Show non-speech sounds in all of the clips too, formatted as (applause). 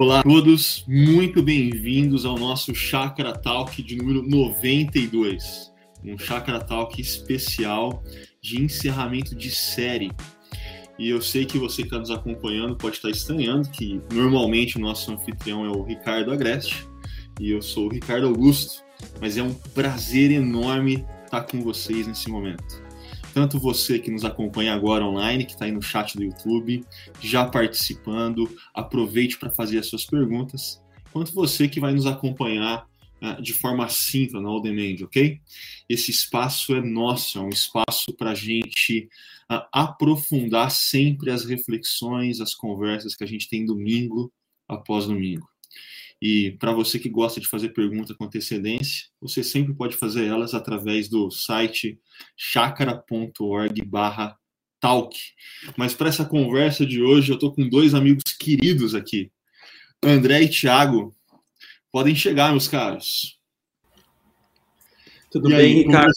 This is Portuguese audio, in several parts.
Olá a todos, muito bem-vindos ao nosso Chakra Talk de número 92. Um Chakra Talk especial de encerramento de série. E eu sei que você que está nos acompanhando pode estar estranhando que normalmente o nosso anfitrião é o Ricardo Agreste e eu sou o Ricardo Augusto, mas é um prazer enorme estar com vocês nesse momento tanto você que nos acompanha agora online, que está aí no chat do YouTube, já participando, aproveite para fazer as suas perguntas, quanto você que vai nos acompanhar uh, de forma síncrona no demand, ok? Esse espaço é nosso, é um espaço para a gente uh, aprofundar sempre as reflexões, as conversas que a gente tem domingo após domingo. E para você que gosta de fazer pergunta com antecedência, você sempre pode fazer elas através do site chakra.org/talk. Mas para essa conversa de hoje, eu estou com dois amigos queridos aqui, André e Thiago. Podem chegar, meus caros. Tudo e bem, aí, Ricardo?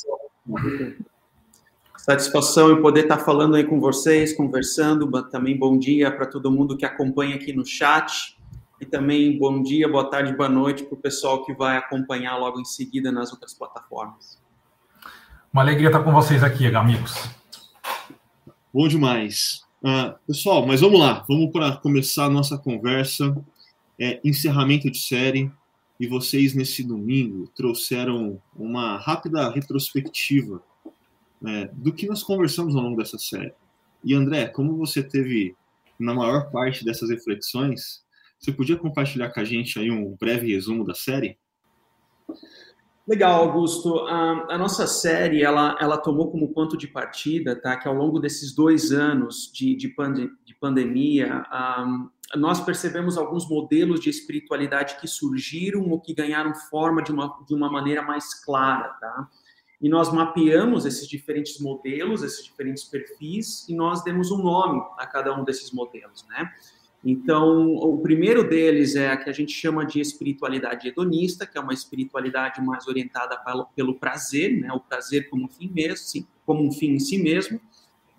Satisfação em poder estar falando aí com vocês, conversando. Também bom dia para todo mundo que acompanha aqui no chat. E também bom dia, boa tarde, boa noite para o pessoal que vai acompanhar logo em seguida nas outras plataformas. Uma alegria estar com vocês aqui, amigos. Bom demais. Uh, pessoal, mas vamos lá, vamos para começar a nossa conversa. É, encerramento de série. E vocês, nesse domingo, trouxeram uma rápida retrospectiva é, do que nós conversamos ao longo dessa série. E André, como você teve na maior parte dessas reflexões, você podia compartilhar com a gente aí um breve resumo da série? Legal, Augusto. A, a, nossa série, ela, ela tomou como ponto de partida, tá? Que ao longo desses dois anos de, de, pande de pandemia, nós percebemos alguns modelos de espiritualidade que surgiram ou que ganharam forma de uma, de uma maneira mais clara, tá? E nós mapeamos esses diferentes modelos, esses diferentes perfis, e nós demos um nome a cada um desses modelos, né? Então, o primeiro deles é a que a gente chama de espiritualidade hedonista, que é uma espiritualidade mais orientada pelo prazer, né? O prazer como um fim mesmo, como um fim em si mesmo.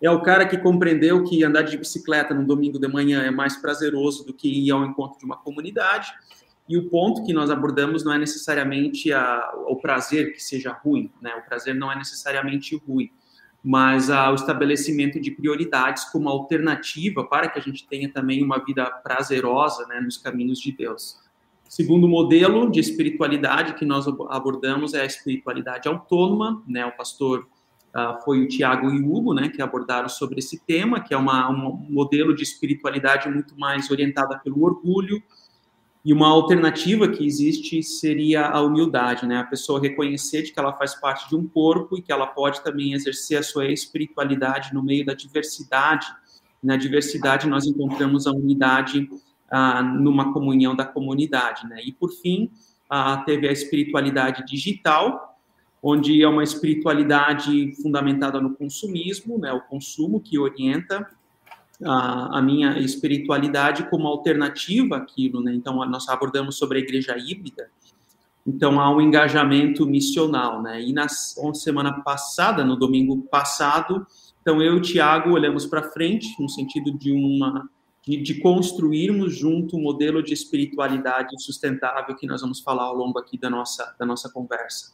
É o cara que compreendeu que andar de bicicleta no domingo de manhã é mais prazeroso do que ir ao encontro de uma comunidade. E o ponto que nós abordamos não é necessariamente a, o prazer que seja ruim, né? O prazer não é necessariamente ruim mas ah, o estabelecimento de prioridades como alternativa para que a gente tenha também uma vida prazerosa né, nos caminhos de Deus. Segundo modelo de espiritualidade que nós abordamos é a espiritualidade autônoma, né? O pastor ah, foi o Tiago e o Hugo, né, que abordaram sobre esse tema, que é uma, um modelo de espiritualidade muito mais orientada pelo orgulho, e uma alternativa que existe seria a humildade, né? A pessoa reconhecer de que ela faz parte de um corpo e que ela pode também exercer a sua espiritualidade no meio da diversidade. Na diversidade nós encontramos a unidade ah, numa comunhão da comunidade, né? E por fim, ah, teve a espiritualidade digital, onde é uma espiritualidade fundamentada no consumismo, né? O consumo que orienta a, a, minha espiritualidade como alternativa àquilo, né? Então, nós abordamos sobre a igreja híbrida. Então, há um engajamento missional, né? E na semana passada, no domingo passado, então eu e o Tiago olhamos para frente, no sentido de uma de, de, construirmos junto um modelo de espiritualidade sustentável que nós vamos falar ao longo aqui da nossa, da nossa conversa.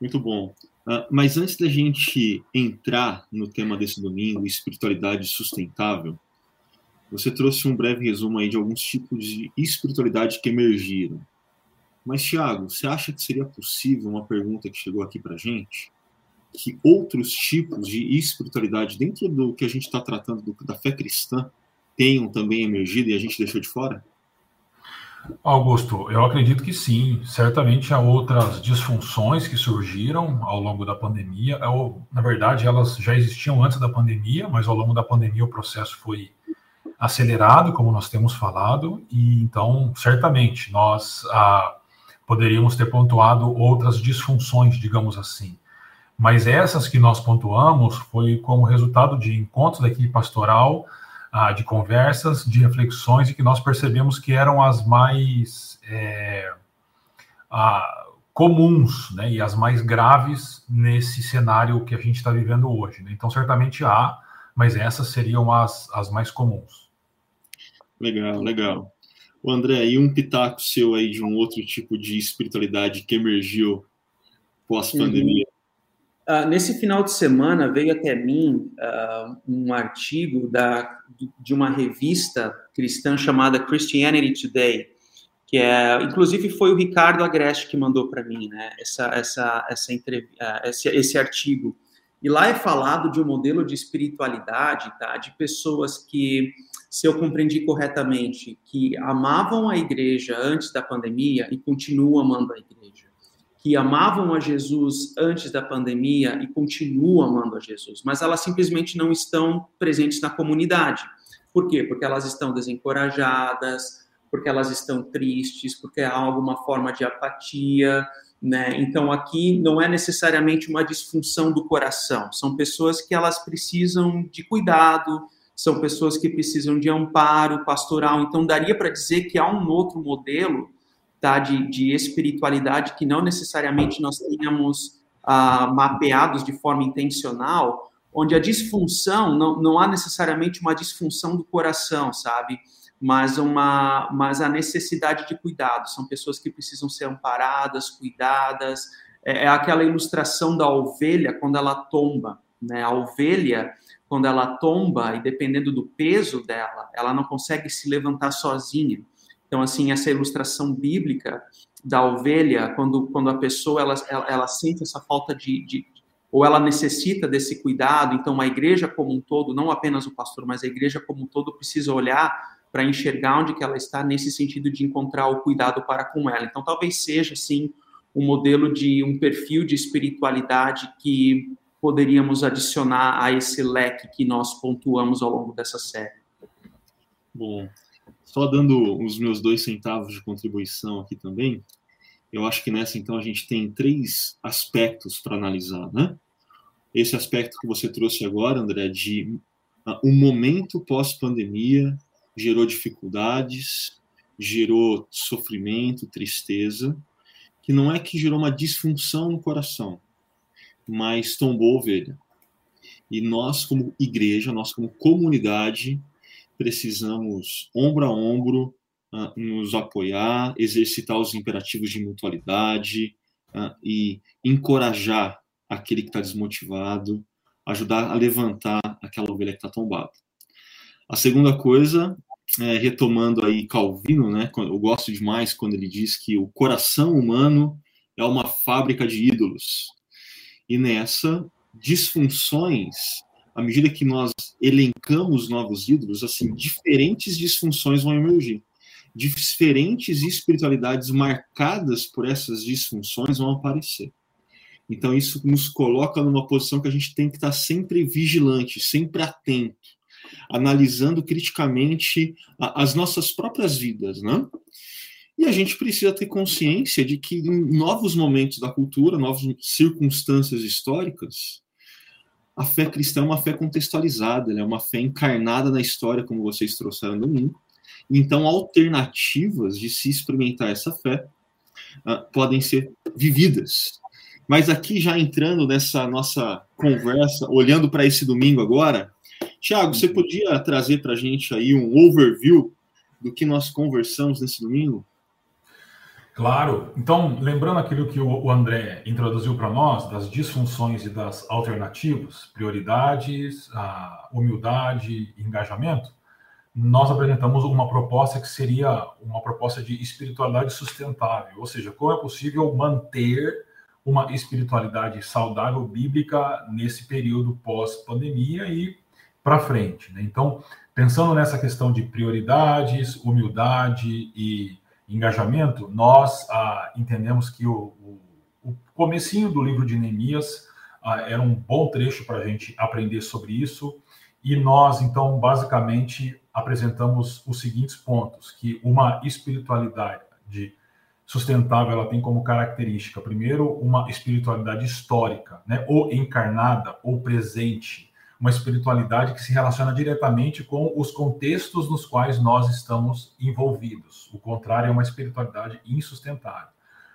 Muito bom. Uh, mas antes da gente entrar no tema desse domingo, espiritualidade sustentável, você trouxe um breve resumo aí de alguns tipos de espiritualidade que emergiram. Mas, Tiago, você acha que seria possível, uma pergunta que chegou aqui para gente, que outros tipos de espiritualidade, dentro do que a gente está tratando do, da fé cristã, tenham também emergido e a gente deixou de fora? Augusto, eu acredito que sim. Certamente há outras disfunções que surgiram ao longo da pandemia. Eu, na verdade, elas já existiam antes da pandemia, mas ao longo da pandemia o processo foi acelerado, como nós temos falado, e então, certamente, nós ah, poderíamos ter pontuado outras disfunções, digamos assim. Mas essas que nós pontuamos foi como resultado de encontros da equipe pastoral ah, de conversas, de reflexões, e que nós percebemos que eram as mais é, ah, comuns né, e as mais graves nesse cenário que a gente está vivendo hoje. Né? Então, certamente há, mas essas seriam as, as mais comuns. Legal, legal. O André, e um pitaco seu aí de um outro tipo de espiritualidade que emergiu pós-pandemia? Uhum. Uh, nesse final de semana veio até mim uh, um artigo da, de uma revista cristã chamada Christianity Today, que é, inclusive foi o Ricardo Agreste que mandou para mim, né, essa, essa, essa uh, esse, esse artigo. E lá é falado de um modelo de espiritualidade, tá, de pessoas que se eu compreendi corretamente, que amavam a igreja antes da pandemia e continuam amando a igreja, que amavam a Jesus antes da pandemia e continuam amando a Jesus, mas elas simplesmente não estão presentes na comunidade. Por quê? Porque elas estão desencorajadas, porque elas estão tristes, porque há alguma forma de apatia, né? Então aqui não é necessariamente uma disfunção do coração, são pessoas que elas precisam de cuidado, são pessoas que precisam de amparo pastoral. Então, daria para dizer que há um outro modelo tá, de, de espiritualidade que não necessariamente nós tenhamos ah, mapeados de forma intencional, onde a disfunção, não, não há necessariamente uma disfunção do coração, sabe? Mas, uma, mas a necessidade de cuidado. São pessoas que precisam ser amparadas, cuidadas. É, é aquela ilustração da ovelha quando ela tomba. Né? A ovelha, quando ela tomba, e dependendo do peso dela, ela não consegue se levantar sozinha. Então, assim, essa ilustração bíblica da ovelha, quando, quando a pessoa ela, ela, ela sente essa falta de, de, ou ela necessita desse cuidado, então a igreja como um todo, não apenas o pastor, mas a igreja como um todo precisa olhar para enxergar onde que ela está nesse sentido de encontrar o cuidado para com ela. Então, talvez seja, sim, um modelo de um perfil de espiritualidade que poderíamos adicionar a esse leque que nós pontuamos ao longo dessa série? Bom, só dando os meus dois centavos de contribuição aqui também, eu acho que nessa então a gente tem três aspectos para analisar, né? Esse aspecto que você trouxe agora, André, de uh, um momento pós-pandemia gerou dificuldades, gerou sofrimento, tristeza, que não é que gerou uma disfunção no coração, mas tombou ovelha. E nós, como igreja, nós, como comunidade, precisamos, ombro a ombro, uh, nos apoiar, exercitar os imperativos de mutualidade uh, e encorajar aquele que está desmotivado, ajudar a levantar aquela ovelha que está tombada. A segunda coisa, é, retomando aí Calvino, né, eu gosto demais quando ele diz que o coração humano é uma fábrica de ídolos. E nessa, disfunções, à medida que nós elencamos novos ídolos, assim, diferentes disfunções vão emergir. Diferentes espiritualidades marcadas por essas disfunções vão aparecer. Então, isso nos coloca numa posição que a gente tem que estar sempre vigilante, sempre atento, analisando criticamente as nossas próprias vidas, né? E a gente precisa ter consciência de que em novos momentos da cultura, novas circunstâncias históricas, a fé cristã é uma fé contextualizada, é uma fé encarnada na história, como vocês trouxeram no domingo. Então, alternativas de se experimentar essa fé uh, podem ser vividas. Mas aqui, já entrando nessa nossa conversa, olhando para esse domingo agora, Tiago, você podia trazer para a gente aí um overview do que nós conversamos nesse domingo? Claro. Então, lembrando aquilo que o André introduziu para nós, das disfunções e das alternativas, prioridades, humildade e engajamento, nós apresentamos uma proposta que seria uma proposta de espiritualidade sustentável, ou seja, como é possível manter uma espiritualidade saudável bíblica nesse período pós-pandemia e para frente. Né? Então, pensando nessa questão de prioridades, humildade e engajamento, nós ah, entendemos que o, o, o comecinho do livro de Neemias ah, era um bom trecho para a gente aprender sobre isso, e nós, então, basicamente, apresentamos os seguintes pontos, que uma espiritualidade sustentável, ela tem como característica, primeiro, uma espiritualidade histórica, né, ou encarnada, ou presente, uma espiritualidade que se relaciona diretamente com os contextos nos quais nós estamos envolvidos. O contrário é uma espiritualidade insustentável.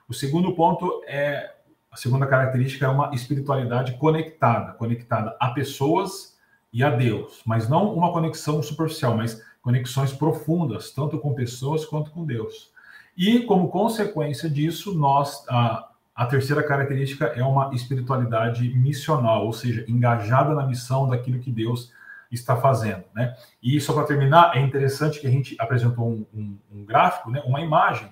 O segundo ponto é a segunda característica é uma espiritualidade conectada, conectada a pessoas e a Deus, mas não uma conexão superficial, mas conexões profundas, tanto com pessoas quanto com Deus. E, como consequência disso, nós, a, a terceira característica é uma espiritualidade missional, ou seja, engajada na missão daquilo que Deus está fazendo, né? E só para terminar, é interessante que a gente apresentou um, um, um gráfico, né, uma imagem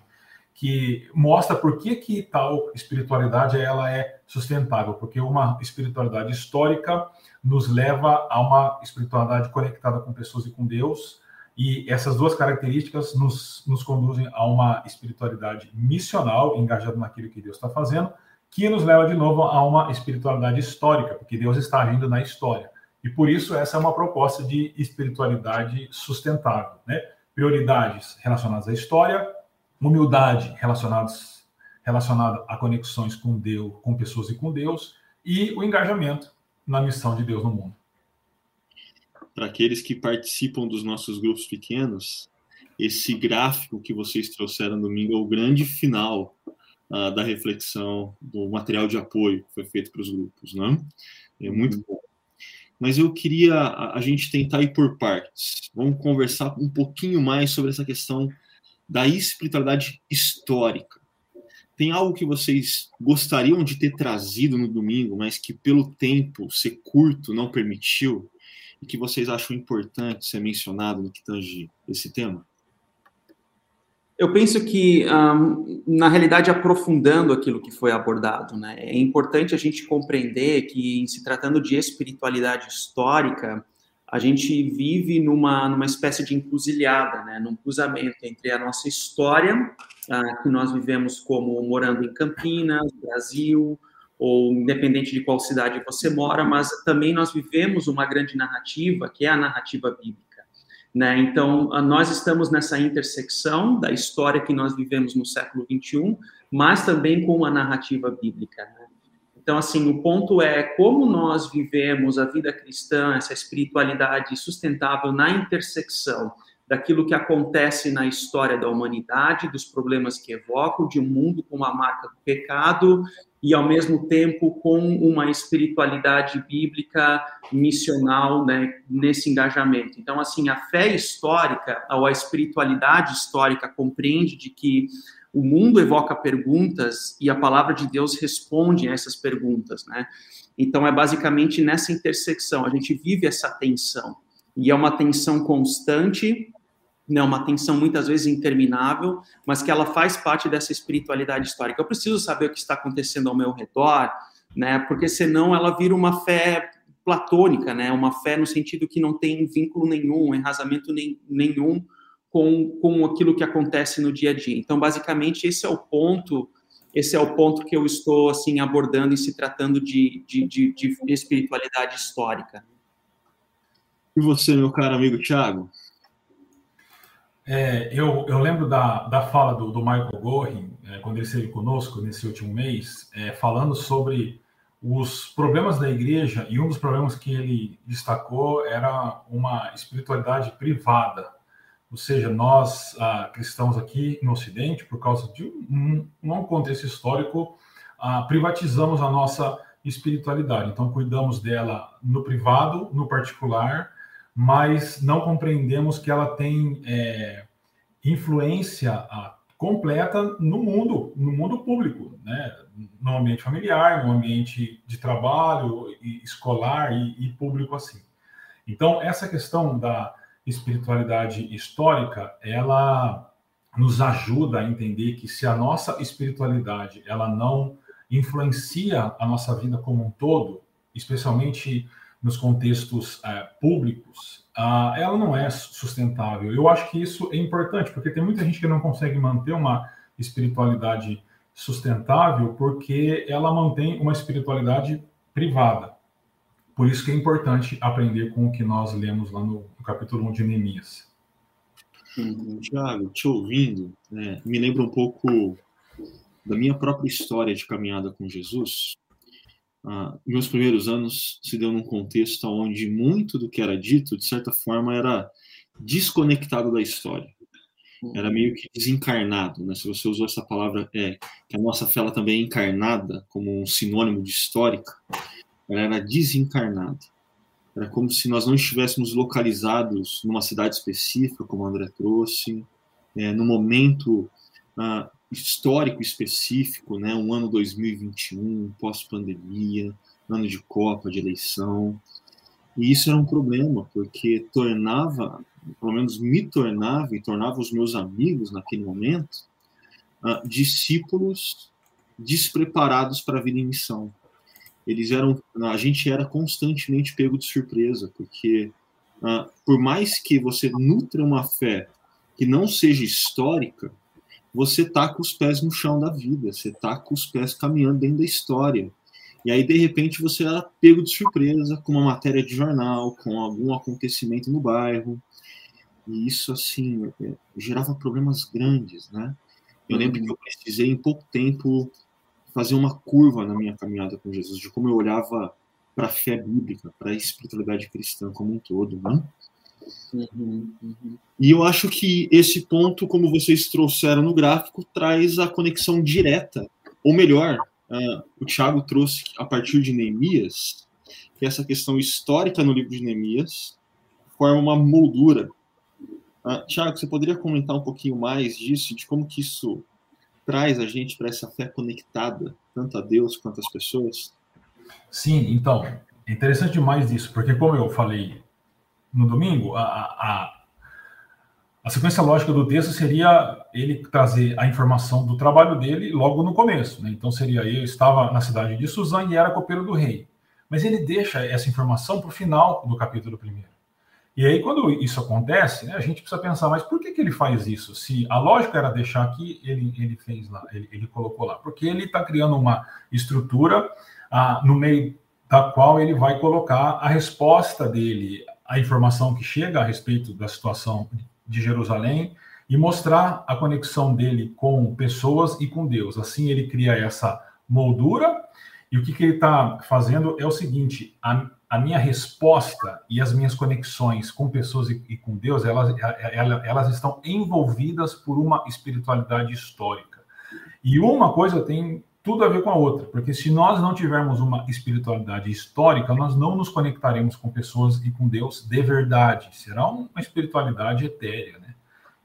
que mostra por que, que tal espiritualidade ela é sustentável, porque uma espiritualidade histórica nos leva a uma espiritualidade conectada com pessoas e com Deus, e essas duas características nos, nos conduzem a uma espiritualidade missional, engajada naquilo que Deus está fazendo, que nos leva de novo a uma espiritualidade histórica, porque Deus está agindo na história. E por isso essa é uma proposta de espiritualidade sustentável, né? Prioridades relacionadas à história, humildade relacionadas relacionada a conexões com Deus, com pessoas e com Deus, e o engajamento na missão de Deus no mundo. Para aqueles que participam dos nossos grupos pequenos, esse gráfico que vocês trouxeram domingo é o grande final uh, da reflexão do material de apoio que foi feito para os grupos, né? É muito bom. Mas eu queria a, a gente tentar ir por partes. Vamos conversar um pouquinho mais sobre essa questão da espiritualidade histórica. Tem algo que vocês gostariam de ter trazido no domingo, mas que pelo tempo ser curto não permitiu, e que vocês acham importante ser mencionado no que tange esse tema? Eu penso que, um, na realidade, aprofundando aquilo que foi abordado, né, é importante a gente compreender que, se tratando de espiritualidade histórica, a gente vive numa, numa espécie de encruzilhada, né, num cruzamento entre a nossa história, uh, que nós vivemos como morando em Campinas, Brasil, ou independente de qual cidade você mora, mas também nós vivemos uma grande narrativa, que é a narrativa bíblica. Né? Então, nós estamos nessa intersecção da história que nós vivemos no século 21, mas também com a narrativa bíblica. Né? Então, assim, o ponto é como nós vivemos a vida cristã, essa espiritualidade sustentável na intersecção daquilo que acontece na história da humanidade, dos problemas que evocam, de um mundo com a marca do pecado e, ao mesmo tempo, com uma espiritualidade bíblica missional né, nesse engajamento. Então, assim, a fé histórica, ou a espiritualidade histórica compreende de que o mundo evoca perguntas e a palavra de Deus responde a essas perguntas, né? Então é basicamente nessa intersecção, a gente vive essa tensão. E é uma tensão constante, né, uma tensão muitas vezes interminável, mas que ela faz parte dessa espiritualidade histórica. Eu preciso saber o que está acontecendo ao meu redor, né? Porque senão ela vira uma fé platônica, né? Uma fé no sentido que não tem vínculo nenhum, enrasamento nem, nenhum com, com aquilo que acontece no dia a dia. Então, basicamente, esse é o ponto, esse é o ponto que eu estou assim abordando e se tratando de, de, de, de espiritualidade histórica. E você, meu caro amigo Thiago? É, eu, eu lembro da, da fala do, do Michael Gorin, é, quando ele esteve conosco nesse último mês, é, falando sobre os problemas da igreja, e um dos problemas que ele destacou era uma espiritualidade privada, ou seja, nós ah, cristãos aqui no Ocidente, por causa de um, um contexto histórico, ah, privatizamos a nossa espiritualidade. Então, cuidamos dela no privado, no particular, mas não compreendemos que ela tem é, influência ah, completa no mundo, no mundo público, né? no ambiente familiar, no ambiente de trabalho, escolar e, e público assim. Então, essa questão da espiritualidade histórica, ela nos ajuda a entender que se a nossa espiritualidade ela não influencia a nossa vida como um todo, especialmente nos contextos é, públicos, ela não é sustentável. Eu acho que isso é importante, porque tem muita gente que não consegue manter uma espiritualidade sustentável porque ela mantém uma espiritualidade privada. Por isso que é importante aprender com o que nós lemos lá no, no capítulo 1 de Neemias. Hum, Tiago, te ouvindo, né, me lembra um pouco da minha própria história de caminhada com Jesus. Ah, meus primeiros anos se deu num contexto onde muito do que era dito, de certa forma, era desconectado da história. Era meio que desencarnado, né? Se você usou essa palavra, é que a nossa fé também é encarnada como um sinônimo de histórica ela era desencarnada. Era como se nós não estivéssemos localizados numa cidade específica, como o André trouxe, é, no momento uh, histórico específico, né, um ano 2021, pós-pandemia, ano de Copa, de eleição. E isso era um problema, porque tornava, pelo menos me tornava e tornava os meus amigos naquele momento, uh, discípulos despreparados para a vida em missão. Eles eram, a gente era constantemente pego de surpresa, porque uh, por mais que você nutra uma fé que não seja histórica, você tá com os pés no chão da vida, você tá com os pés caminhando dentro da história. E aí, de repente, você era pego de surpresa com uma matéria de jornal, com algum acontecimento no bairro. E isso, assim, é, gerava problemas grandes, né? Eu lembro que eu precisei, em pouco tempo, fazer uma curva na minha caminhada com Jesus, de como eu olhava para a fé bíblica, para a espiritualidade cristã como um todo, né? Uhum, uhum. E eu acho que esse ponto, como vocês trouxeram no gráfico, traz a conexão direta, ou melhor, uh, o Tiago trouxe a partir de Neemias, que essa questão histórica no livro de Neemias forma uma moldura. Uh, Tiago, você poderia comentar um pouquinho mais disso, de como que isso traz a gente para essa fé conectada, tanto a Deus quanto às pessoas? Sim, então, é interessante demais isso, porque como eu falei no domingo, a, a, a sequência lógica do texto seria ele trazer a informação do trabalho dele logo no começo. Né? Então seria eu estava na cidade de Suzã e era copeiro do rei. Mas ele deixa essa informação para o final do capítulo primeiro. E aí, quando isso acontece, né, a gente precisa pensar, mas por que, que ele faz isso? Se a lógica era deixar aqui, ele, ele fez lá, ele, ele colocou lá. Porque ele está criando uma estrutura ah, no meio da qual ele vai colocar a resposta dele a informação que chega a respeito da situação de Jerusalém e mostrar a conexão dele com pessoas e com Deus. Assim, ele cria essa moldura. E o que, que ele está fazendo é o seguinte: a, a, minha resposta e as minhas conexões com pessoas e, e com Deus, elas, elas, elas estão envolvidas por uma espiritualidade histórica. E uma coisa tem tudo a ver com a outra, porque se nós não tivermos uma espiritualidade histórica, nós não nos conectaremos com pessoas e com Deus de verdade. Será uma espiritualidade etérea, né?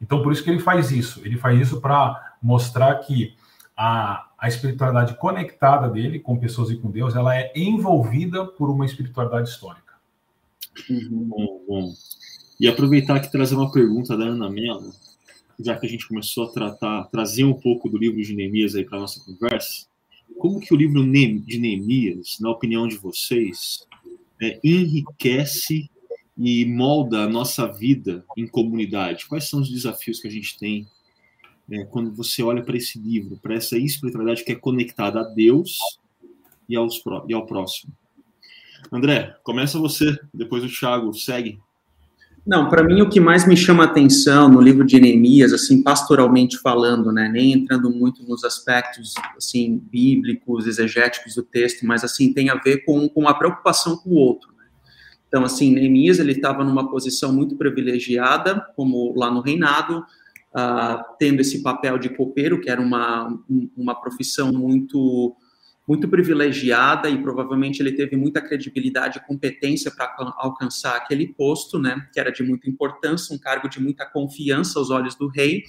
Então, por isso que ele faz isso. Ele faz isso para mostrar que a, a espiritualidade conectada dele com pessoas e com Deus, ela é envolvida por uma espiritualidade histórica. Bom, bom. E aproveitar que trazer uma pergunta da Ana Mello, já que a gente começou a tratar, trazer um pouco do livro de Neemias aí para nossa conversa, como que o livro de Neemias, na opinião de vocês, é, enriquece e molda a nossa vida em comunidade? Quais são os desafios que a gente tem é, quando você olha para esse livro, para essa espiritualidade que é conectada a Deus e, aos, e ao próximo? André, começa você, depois o Thiago segue. Não, para mim o que mais me chama atenção no livro de Neemias, assim, pastoralmente falando, né, nem entrando muito nos aspectos, assim, bíblicos, exegéticos do texto, mas, assim, tem a ver com, com a preocupação com o outro. Né? Então, assim, Neemias, ele estava numa posição muito privilegiada, como lá no reinado, uh, tendo esse papel de copeiro, que era uma, uma profissão muito muito privilegiada e provavelmente ele teve muita credibilidade e competência para alcançar aquele posto, né, que era de muita importância, um cargo de muita confiança aos olhos do rei.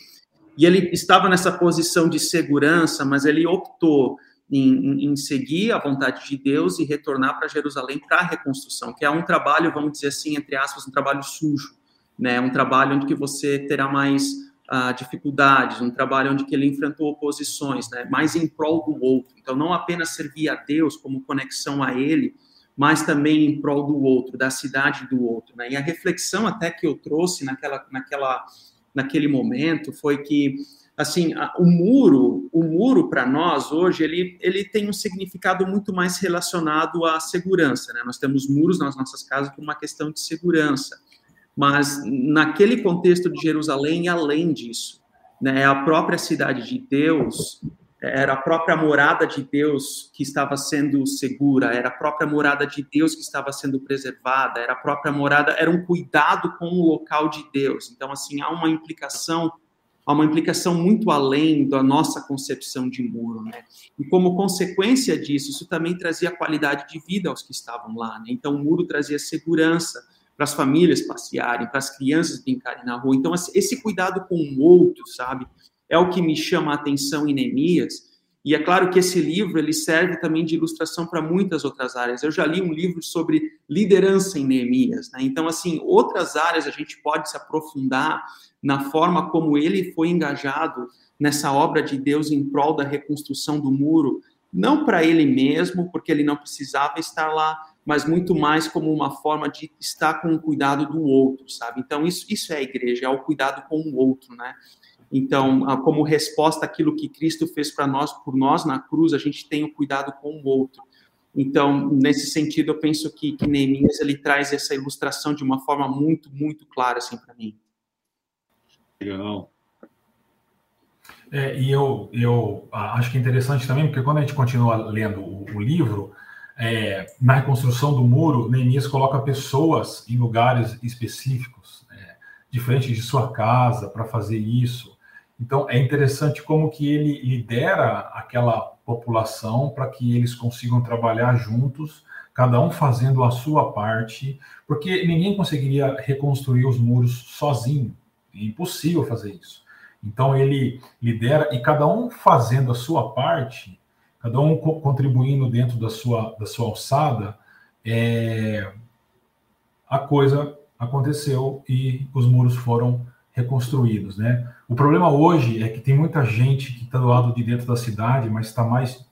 E ele estava nessa posição de segurança, mas ele optou em, em seguir a vontade de Deus e retornar para Jerusalém para a reconstrução, que é um trabalho, vamos dizer assim, entre aspas, um trabalho sujo, né, um trabalho onde que você terá mais uh, dificuldades, um trabalho onde que ele enfrentou oposições, né, mais em prol do outro. Então, não apenas servir a Deus como conexão a Ele, mas também em prol do outro, da cidade do outro. Né? E a reflexão até que eu trouxe naquela, naquela, naquele momento foi que assim, o muro, o muro para nós hoje, ele, ele tem um significado muito mais relacionado à segurança, né? Nós temos muros nas nossas casas por uma questão de segurança mas naquele contexto de Jerusalém, além disso, né, a própria cidade de Deus, era a própria morada de Deus que estava sendo segura, era a própria morada de Deus que estava sendo preservada, era a própria morada, era um cuidado com o local de Deus. Então, assim, há uma implicação há uma implicação muito além da nossa concepção de muro, né? E como consequência disso, isso também trazia qualidade de vida aos que estavam lá, né? Então, o muro trazia segurança para as famílias passearem, para as crianças brincarem na rua. Então, esse cuidado com o outro, sabe? É o que me chama a atenção em Neemias, e é claro que esse livro ele serve também de ilustração para muitas outras áreas. Eu já li um livro sobre liderança em Neemias, né? Então, assim, outras áreas a gente pode se aprofundar na forma como ele foi engajado nessa obra de Deus em prol da reconstrução do muro, não para ele mesmo, porque ele não precisava estar lá, mas muito mais como uma forma de estar com o cuidado do outro, sabe? Então, isso, isso é a igreja, é o cuidado com o outro, né? Então, como resposta àquilo que Cristo fez para nós, por nós na cruz, a gente tem o cuidado com o outro. Então, nesse sentido, eu penso que, que Neemias ele traz essa ilustração de uma forma muito, muito clara assim para mim. Legal. É, e eu, eu acho que é interessante também, porque quando a gente continua lendo o, o livro, é, na reconstrução do muro, Neemias coloca pessoas em lugares específicos, é, diferente de sua casa, para fazer isso. Então, é interessante como que ele lidera aquela população para que eles consigam trabalhar juntos, cada um fazendo a sua parte, porque ninguém conseguiria reconstruir os muros sozinho. É impossível fazer isso. Então, ele lidera e cada um fazendo a sua parte, cada um contribuindo dentro da sua, da sua alçada, é, a coisa aconteceu e os muros foram reconstruídos, né? O problema hoje é que tem muita gente que está do lado de dentro da cidade, mas está mais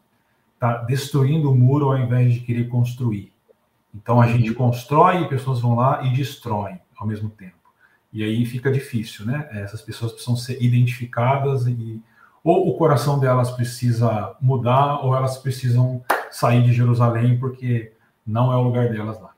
está destruindo o muro ao invés de querer construir. Então a uhum. gente constrói pessoas vão lá e destroem ao mesmo tempo. E aí fica difícil, né? Essas pessoas precisam ser identificadas e ou o coração delas precisa mudar ou elas precisam sair de Jerusalém porque não é o lugar delas lá.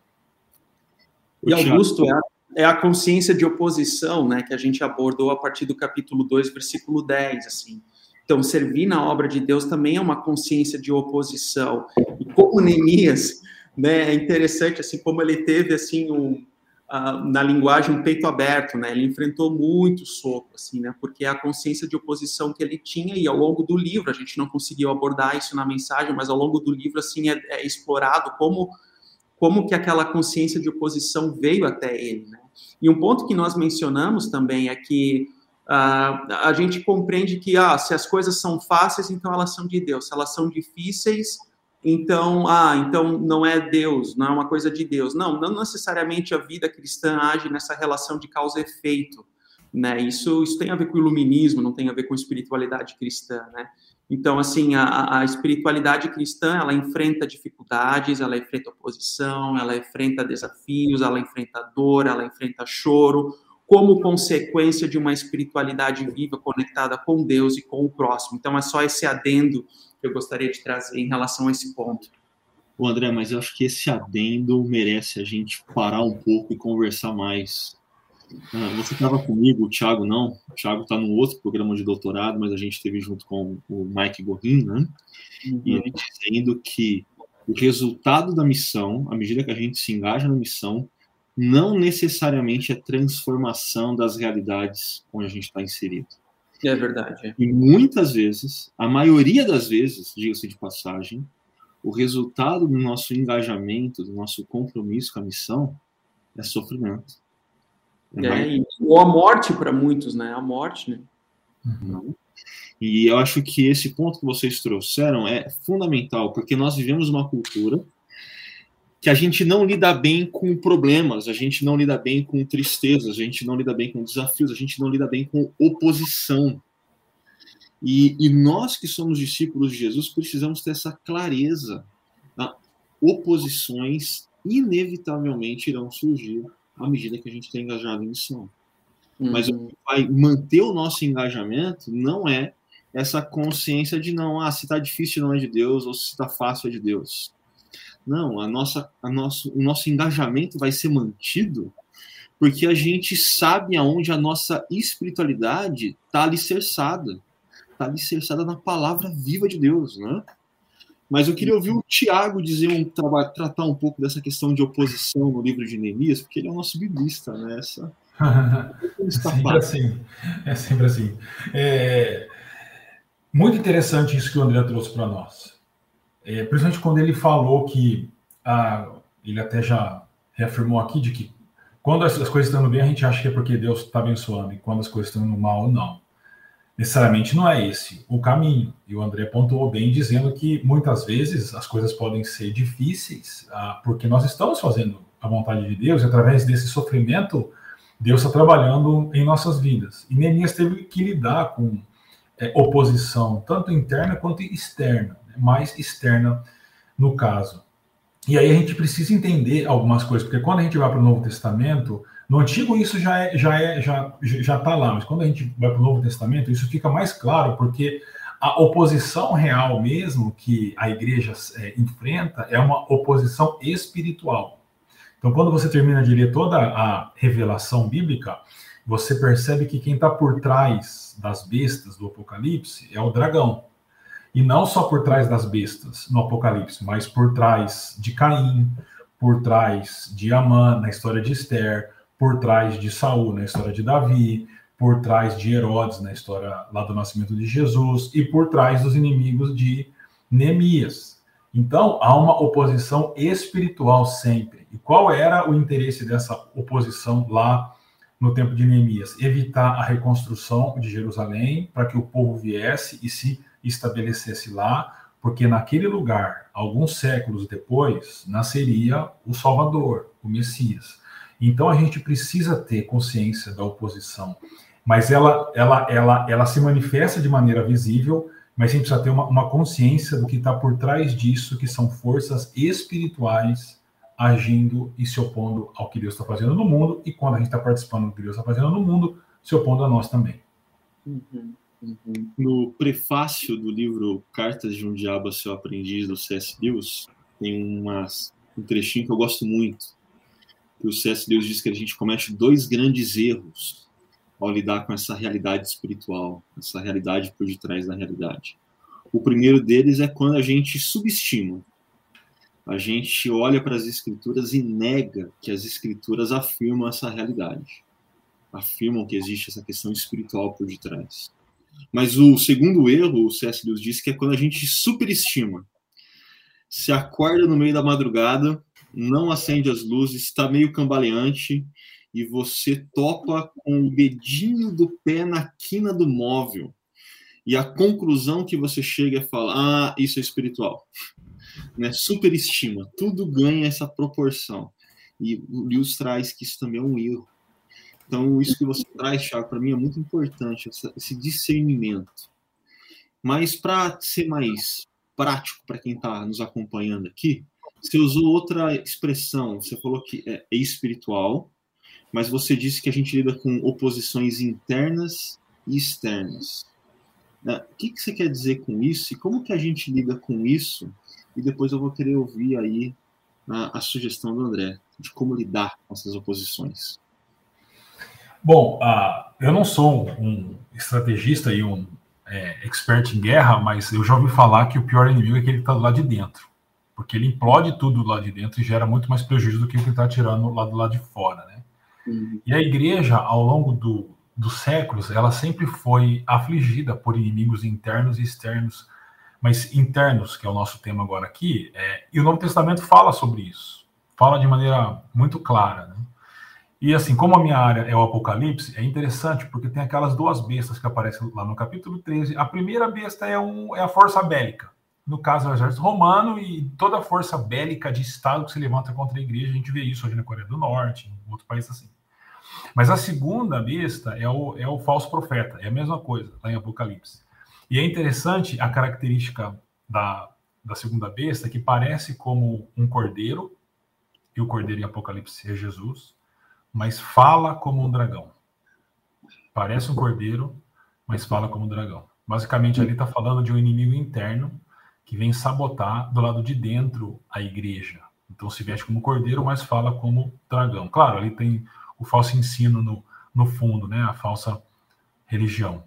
E Augusto, é é a consciência de oposição, né, que a gente abordou a partir do capítulo 2, versículo 10, assim. Então, servir na obra de Deus também é uma consciência de oposição. E como Neemias, né, é interessante, assim, como ele teve, assim, um, na linguagem, peito aberto, né, ele enfrentou muito soco, assim, né, porque a consciência de oposição que ele tinha, e ao longo do livro, a gente não conseguiu abordar isso na mensagem, mas ao longo do livro, assim, é, é explorado como como que aquela consciência de oposição veio até ele, né? E um ponto que nós mencionamos também é que uh, a gente compreende que ah, se as coisas são fáceis, então elas são de Deus. Se elas são difíceis, então, ah, então não é Deus, não é uma coisa de Deus. Não, não necessariamente a vida cristã age nessa relação de causa e efeito, né? Isso, isso tem a ver com o iluminismo, não tem a ver com espiritualidade cristã, né? Então, assim, a, a, espiritualidade cristã, ela enfrenta dificuldades, ela enfrenta oposição, ela enfrenta desafios, ela enfrenta dor, ela enfrenta choro, como consequência de uma espiritualidade viva, conectada com Deus e com o próximo. Então, é só esse adendo que eu gostaria de trazer em relação a esse ponto. O André, mas eu acho que esse adendo merece a gente parar um pouco e conversar mais ah, você estava comigo, o Thiago não. O Thiago está no outro programa de doutorado, mas a gente esteve junto com o Mike Gorin, né? Uhum. E ele dizendo que o resultado da missão, à medida que a gente se engaja na missão, não necessariamente é transformação das realidades onde a gente está inserido. É verdade. E muitas vezes, a maioria das vezes, diga-se de passagem, o resultado do nosso engajamento, do nosso compromisso com a missão é sofrimento é, é ou a morte para muitos, né? A morte, né? Uhum. E eu acho que esse ponto que vocês trouxeram é fundamental, porque nós vivemos uma cultura que a gente não lida bem com problemas, a gente não lida bem com tristezas, a gente não lida bem com desafios, a gente não lida bem com oposição. E, e nós que somos discípulos de Jesus precisamos ter essa clareza. Tá? Oposições inevitavelmente irão surgir à medida que a gente está engajado em missão. Uhum. Mas o que vai manter o nosso engajamento não é essa consciência de não, ah, se está difícil não é de Deus, ou se está fácil é de Deus. Não, a nossa, a nosso, o nosso engajamento vai ser mantido porque a gente sabe aonde a nossa espiritualidade está alicerçada. Está alicerçada na palavra viva de Deus, né? Mas eu queria ouvir o Tiago dizer um tratar um pouco dessa questão de oposição no livro de Neemias, porque ele é o nosso biblista, né? Essa, (laughs) é sempre assim. É sempre assim. É... Muito interessante isso que o André trouxe para nós. É, principalmente quando ele falou que, ah, ele até já reafirmou aqui, de que quando as, as coisas estão bem, a gente acha que é porque Deus está abençoando, e quando as coisas estão no mal, não. Necessariamente não é esse o caminho. E o André pontuou bem, dizendo que muitas vezes as coisas podem ser difíceis, ah, porque nós estamos fazendo a vontade de Deus, e através desse sofrimento, Deus está trabalhando em nossas vidas. E Neemias teve que lidar com é, oposição, tanto interna quanto externa? Mais externa no caso. E aí a gente precisa entender algumas coisas, porque quando a gente vai para o Novo Testamento, no Antigo isso já é, já é, já já está lá, mas quando a gente vai para o Novo Testamento isso fica mais claro, porque a oposição real mesmo que a igreja é, enfrenta é uma oposição espiritual. Então, quando você termina de ler toda a revelação bíblica, você percebe que quem está por trás das bestas do Apocalipse é o dragão. E não só por trás das bestas no Apocalipse, mas por trás de Caim, por trás de Amã na história de Esther, por trás de Saul na história de Davi, por trás de Herodes na história lá do nascimento de Jesus e por trás dos inimigos de Neemias. Então, há uma oposição espiritual sempre. E qual era o interesse dessa oposição lá no tempo de Neemias? Evitar a reconstrução de Jerusalém para que o povo viesse e se estabelecesse lá, porque naquele lugar, alguns séculos depois, nasceria o Salvador, o Messias. Então a gente precisa ter consciência da oposição, mas ela, ela, ela, ela se manifesta de maneira visível, mas a gente precisa ter uma, uma consciência do que está por trás disso, que são forças espirituais agindo e se opondo ao que Deus está fazendo no mundo, e quando a gente está participando do que Deus está fazendo no mundo, se opondo a nós também. Uhum. No prefácio do livro Cartas de um Diabo a Seu Aprendiz, do C.S. Lewis, tem umas, um trechinho que eu gosto muito. Que o C.S. Lewis diz que a gente comete dois grandes erros ao lidar com essa realidade espiritual, essa realidade por detrás da realidade. O primeiro deles é quando a gente subestima. A gente olha para as escrituras e nega que as escrituras afirmam essa realidade. Afirmam que existe essa questão espiritual por detrás. Mas o segundo erro, o C.S. Lewis disse que é quando a gente superestima. Se acorda no meio da madrugada, não acende as luzes, está meio cambaleante e você topa com o dedinho do pé na quina do móvel. E a conclusão que você chega é falar: ah, isso é espiritual. Né? Superestima. Tudo ganha essa proporção. E o Lewis traz que isso também é um erro. Então, isso que você traz, Thiago, para mim é muito importante, esse discernimento. Mas para ser mais prático para quem está nos acompanhando aqui, você usou outra expressão. Você falou que é espiritual, mas você disse que a gente lida com oposições internas e externas. É, o que, você quer dizer com isso e como que a gente lida com isso? E depois eu vou querer ouvir aí a, a sugestão do André de como lidar com essas oposições. Bom, uh, eu não sou um estrategista e um é, expert em guerra, mas eu já ouvi falar que o pior inimigo é aquele que está do lado de dentro. Porque ele implode tudo do lado de dentro e gera muito mais prejuízo do que o que está tirando lá do lado de fora, né? Uhum. E a igreja, ao longo do, dos séculos, ela sempre foi afligida por inimigos internos e externos, mas internos, que é o nosso tema agora aqui, é, e o Novo Testamento fala sobre isso, fala de maneira muito clara, né? E assim, como a minha área é o Apocalipse, é interessante porque tem aquelas duas bestas que aparecem lá no capítulo 13. A primeira besta é, um, é a força bélica. No caso, é o exército romano e toda a força bélica de Estado que se levanta contra a igreja. A gente vê isso hoje na Coreia do Norte, em outros países assim. Mas a segunda besta é o, é o falso profeta. É a mesma coisa lá em Apocalipse. E é interessante a característica da, da segunda besta, que parece como um cordeiro, e o cordeiro em Apocalipse é Jesus mas fala como um dragão. Parece um cordeiro, mas fala como um dragão. Basicamente, ali está falando de um inimigo interno que vem sabotar do lado de dentro a igreja. Então, se veste como cordeiro, mas fala como dragão. Claro, ali tem o falso ensino no, no fundo, né? a falsa religião.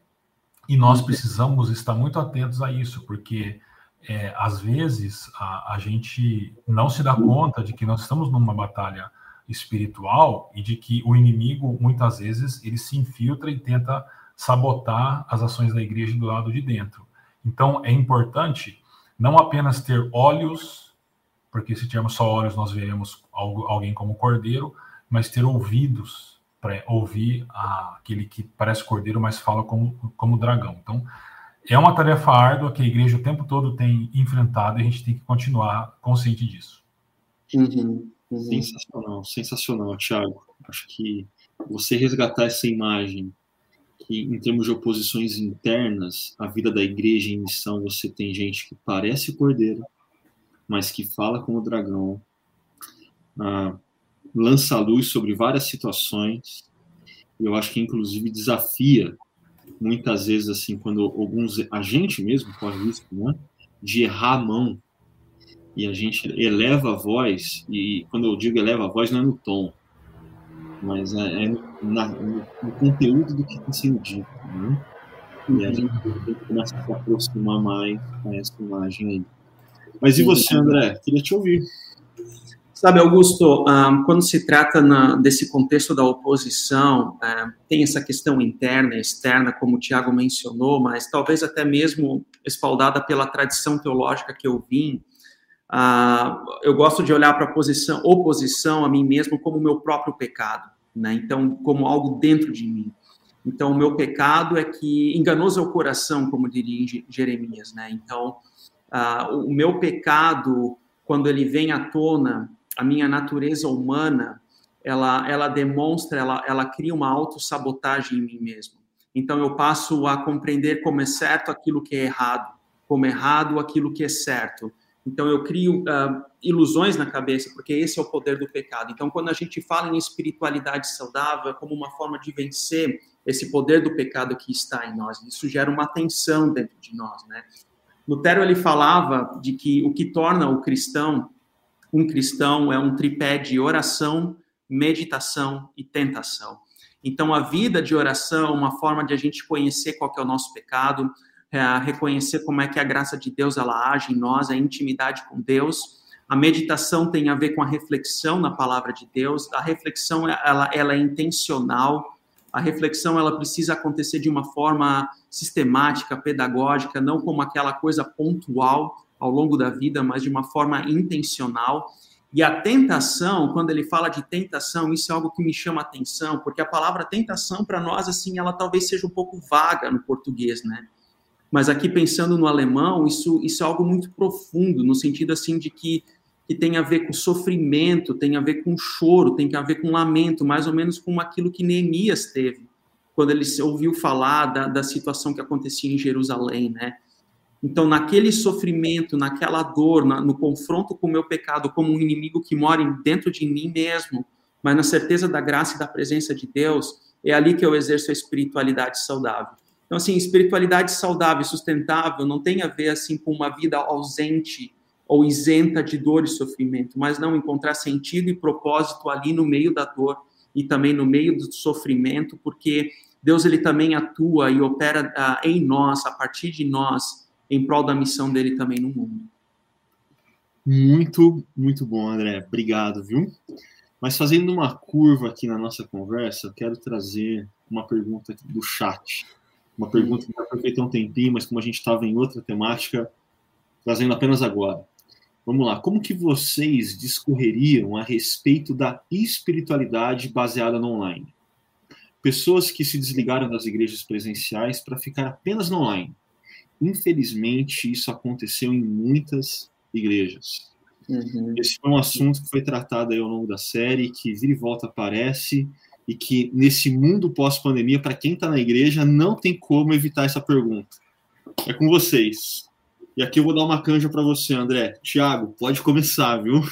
E nós precisamos estar muito atentos a isso, porque é, às vezes a, a gente não se dá conta de que nós estamos numa batalha espiritual e de que o inimigo muitas vezes ele se infiltra e tenta sabotar as ações da igreja do lado de dentro. Então é importante não apenas ter olhos, porque se tivermos só olhos nós veremos alguém como cordeiro, mas ter ouvidos para ouvir aquele que parece cordeiro, mas fala como, como dragão. Então é uma tarefa árdua que a igreja o tempo todo tem enfrentado e a gente tem que continuar consciente disso. Uhum, uhum. Sensacional, sensacional, Thiago. Acho que você resgatar essa imagem que, em termos de oposições internas, a vida da igreja em missão, você tem gente que parece cordeiro, mas que fala como dragão, ah, lança a luz sobre várias situações, eu acho que, inclusive, desafia muitas vezes, assim, quando alguns, a gente mesmo corre risco, né, de errar a mão, e a gente eleva a voz, e quando eu digo eleva a voz, não é no tom, mas é, é na, no, no, conteúdo do que está sendo dito, né? E a gente começa a se aproximar mais a essa imagem aí. Mas e você, André? Queria te ouvir. Sabe, Augusto, um, quando se trata desse contexto da oposição, um, tem essa questão interna e externa, como o Tiago mencionou, mas talvez até mesmo espaldada pela tradição teológica que eu vim. Uh, eu gosto de olhar para a posição, oposição a mim mesmo como o meu próprio pecado, né? Então, como algo dentro de mim. Então, o meu pecado é que enganoso é o coração, como diria Jeremias, né? Então, uh, o meu pecado, quando ele vem à tona, a minha natureza humana, ela, ela demonstra, ela, ela cria uma autossabotagem em mim mesmo. Então eu passo a compreender como é certo aquilo que é errado, como é errado aquilo que é certo. Então eu crio uh, ilusões na cabeça, porque esse é o poder do pecado. Então quando a gente fala em espiritualidade saudável, é como uma forma de vencer esse poder do pecado que está em nós. Isso gera uma tensão dentro de nós, né? Lutero ele falava de que o que torna o cristão um cristão é um tripé de oração, meditação e tentação. Então, a vida de oração é uma forma de a gente conhecer qual é o nosso pecado, é, reconhecer como é que a graça de Deus ela age em nós, a intimidade com Deus. A meditação tem a ver com a reflexão na palavra de Deus. A reflexão ela, ela é intencional. A reflexão ela precisa acontecer de uma forma sistemática, pedagógica, não como aquela coisa pontual ao longo da vida, mas de uma forma intencional. E a tentação, quando ele fala de tentação, isso é algo que me chama a atenção, porque a palavra tentação para nós assim, ela talvez seja um pouco vaga no português, né? Mas aqui pensando no alemão, isso isso é algo muito profundo, no sentido assim de que que tem a ver com sofrimento, tem a ver com choro, tem a ver com lamento, mais ou menos com aquilo que Neemias teve quando ele ouviu falar da, da situação que acontecia em Jerusalém, né? Então, naquele sofrimento, naquela dor, na, no confronto com o meu pecado, como um inimigo que mora dentro de mim mesmo, mas na certeza da graça e da presença de Deus, é ali que eu exerço a espiritualidade saudável. Então, assim, espiritualidade saudável e sustentável não tem a ver, assim, com uma vida ausente ou isenta de dor e sofrimento, mas não encontrar sentido e propósito ali no meio da dor e também no meio do sofrimento, porque Deus ele também atua e opera uh, em nós, a partir de nós, em prol da missão dele também no mundo. Muito, muito bom, André. Obrigado, viu? Mas fazendo uma curva aqui na nossa conversa, eu quero trazer uma pergunta do chat. Uma pergunta que feita há um tempinho, mas como a gente estava em outra temática, trazendo apenas agora. Vamos lá, como que vocês discorreriam a respeito da espiritualidade baseada no online? Pessoas que se desligaram das igrejas presenciais para ficar apenas no online. Infelizmente, isso aconteceu em muitas igrejas. Uhum. Esse foi um assunto que foi tratado aí ao longo da série, que vira e volta aparece, e que nesse mundo pós-pandemia, para quem está na igreja, não tem como evitar essa pergunta. É com vocês. E aqui eu vou dar uma canja para você, André. Tiago, pode começar, viu?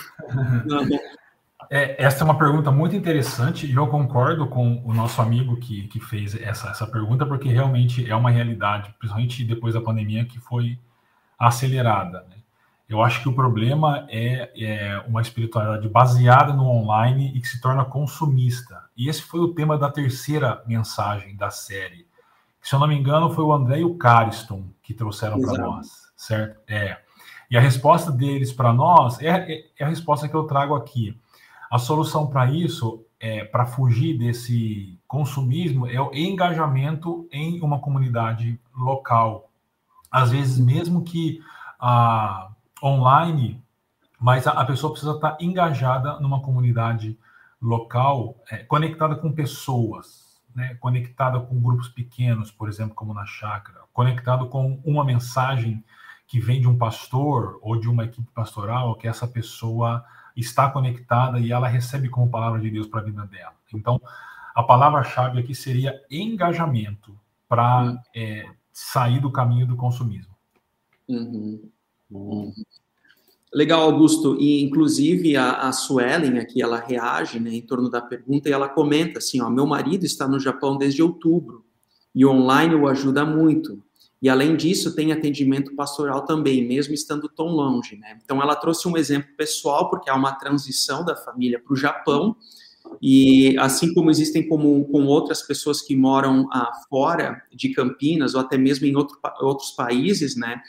É, essa é uma pergunta muito interessante e eu concordo com o nosso amigo que, que fez essa, essa pergunta, porque realmente é uma realidade, principalmente depois da pandemia, que foi acelerada. Né? Eu acho que o problema é, é, uma espiritualidade baseada no online e que se torna consumista. E esse foi o tema da terceira mensagem da série. Se eu não me engano, foi o André e o Cariston que trouxeram para nós, certo? É. E a resposta deles para nós é, é, é a resposta que eu trago aqui A solução para isso, é, para fugir desse consumismo, é o engajamento em uma comunidade local. Às vezes, mesmo que a, online, mas a, a pessoa precisa estar engajada numa comunidade local, é, conectada com pessoas, né, conectada com grupos pequenos, por exemplo, como na chácara, conectado com uma mensagem que vem de um pastor ou de uma equipe pastoral, que essa pessoa está conectada e ela recebe como palavra de Deus para a vida dela. Então, a palavra-chave aqui seria engajamento para uhum. é, sair do caminho do consumismo. Uhum. Uhum. Legal, Augusto. E, inclusive, a, a Suelen aqui, ela reage né, em torno da pergunta e ela comenta assim, ó, meu marido está no Japão desde outubro e online o ajuda muito. E, além disso, tem atendimento pastoral também, mesmo estando tão longe. Né? Então, ela trouxe um exemplo pessoal, porque há uma transição da família para o Japão, e assim como existem com outras pessoas que moram ah, fora de Campinas, ou até mesmo em outro, outros países, né?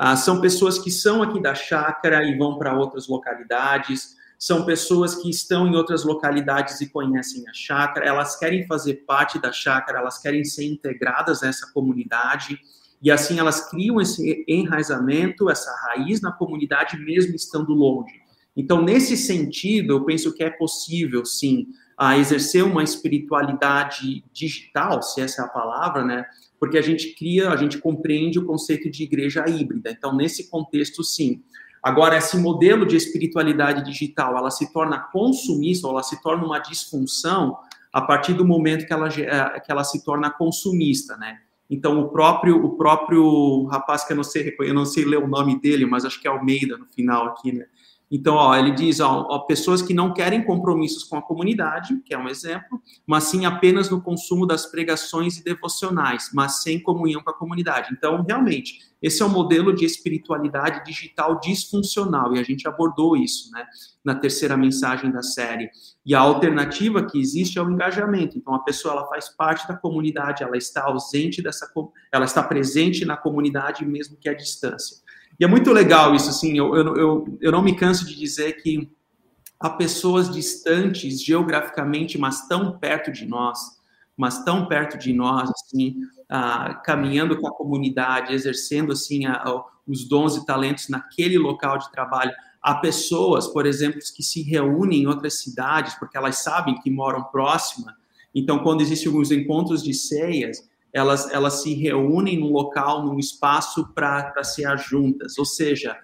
Ah, são pessoas que são aqui da chácara e vão para outras localidades, são pessoas que estão em outras localidades e conhecem a chácara, elas querem fazer parte da chácara, elas querem ser integradas nessa comunidade, e assim elas criam esse enraizamento, essa raiz na comunidade, mesmo estando longe. Então, nesse sentido, eu penso que é possível, sim, a exercer uma espiritualidade digital, se essa é a palavra, né? Porque a gente cria, a gente compreende o conceito de igreja híbrida. Então, nesse contexto, sim. Agora, esse modelo de espiritualidade digital, ela se torna consumista, ou ela se torna uma disfunção a partir do momento que ela, eh, que ela se torna consumista, né? Então, o próprio, o próprio rapaz, que eu não sei, eu não sei ler o nome dele, mas acho que é Almeida no final aqui, né? Então, ó, ele diz, ó, ó, pessoas que não querem compromissos com a comunidade, que é um exemplo, mas sim apenas no consumo das pregações e devocionais, mas sem comunhão com a comunidade. Então, realmente, esse é um modelo de espiritualidade digital disfuncional, e a gente abordou isso, né, na terceira mensagem da série. E a alternativa que existe é o engajamento. Então, a pessoa ela faz parte da comunidade, ela está ausente dessa, ela está presente na comunidade mesmo que à distância. E é muito legal isso, assim, eu, eu, eu, eu não me canso de dizer que há pessoas distantes geograficamente, mas tão perto de nós, mas tão perto de nós, assim, ah, caminhando com a comunidade, exercendo, assim, a, a, os dons e talentos naquele local de trabalho. Há pessoas, por exemplo, que se reúnem em outras cidades, porque elas sabem que moram próxima, então, quando existem alguns encontros de ceias, elas, elas se reúnem num local, num espaço para ser juntas. Ou seja,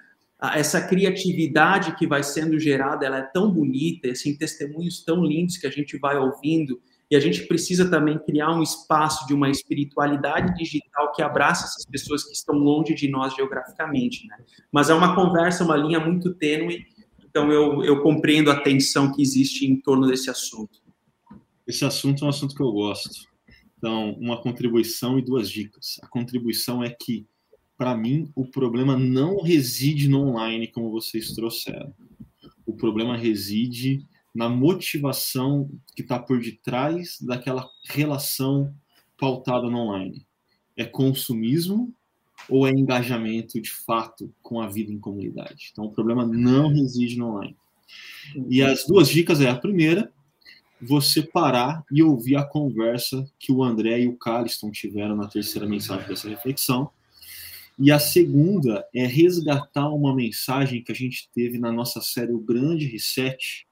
essa criatividade que vai sendo gerada, ela é tão bonita, assim, testemunhos tão lindos que a gente vai ouvindo, e a gente precisa também criar um espaço de uma espiritualidade digital que abraça essas pessoas que estão longe de nós geograficamente, né? Mas é uma conversa, uma linha muito tênue, então eu, eu compreendo a tensão que existe em torno desse assunto. Esse assunto é um assunto que eu gosto. Então, uma contribuição e duas dicas. A contribuição é que, para mim, o problema não reside no online, como vocês trouxeram. O problema reside na motivação que está por detrás daquela relação pautada no online. É consumismo ou é engajamento de fato com a vida em comunidade? Então, o problema não reside no online. E as duas dicas é a primeira, você parar e ouvir a conversa que o André e o Carliston tiveram na terceira mensagem dessa reflexão. E a segunda é resgatar uma mensagem que a gente teve na nossa série O Grande Reset,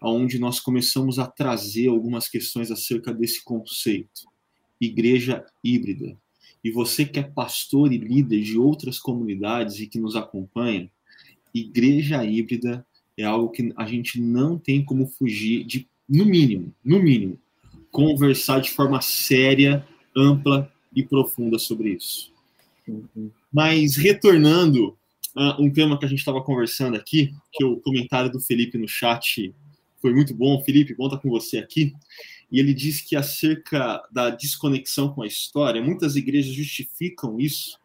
onde nós começamos a trazer algumas questões acerca desse conceito, igreja híbrida. E você que é pastor e líder de outras comunidades e que nos acompanha, igreja híbrida é algo que a gente não tem como fugir de no mínimo, no mínimo, conversar de forma séria, ampla e profunda sobre isso. Uhum. Mas retornando a um tema que a gente estava conversando aqui, que o comentário do Felipe no chat foi muito bom. Felipe, bom estar com você aqui. E ele diz que acerca da desconexão com a história, muitas igrejas justificam isso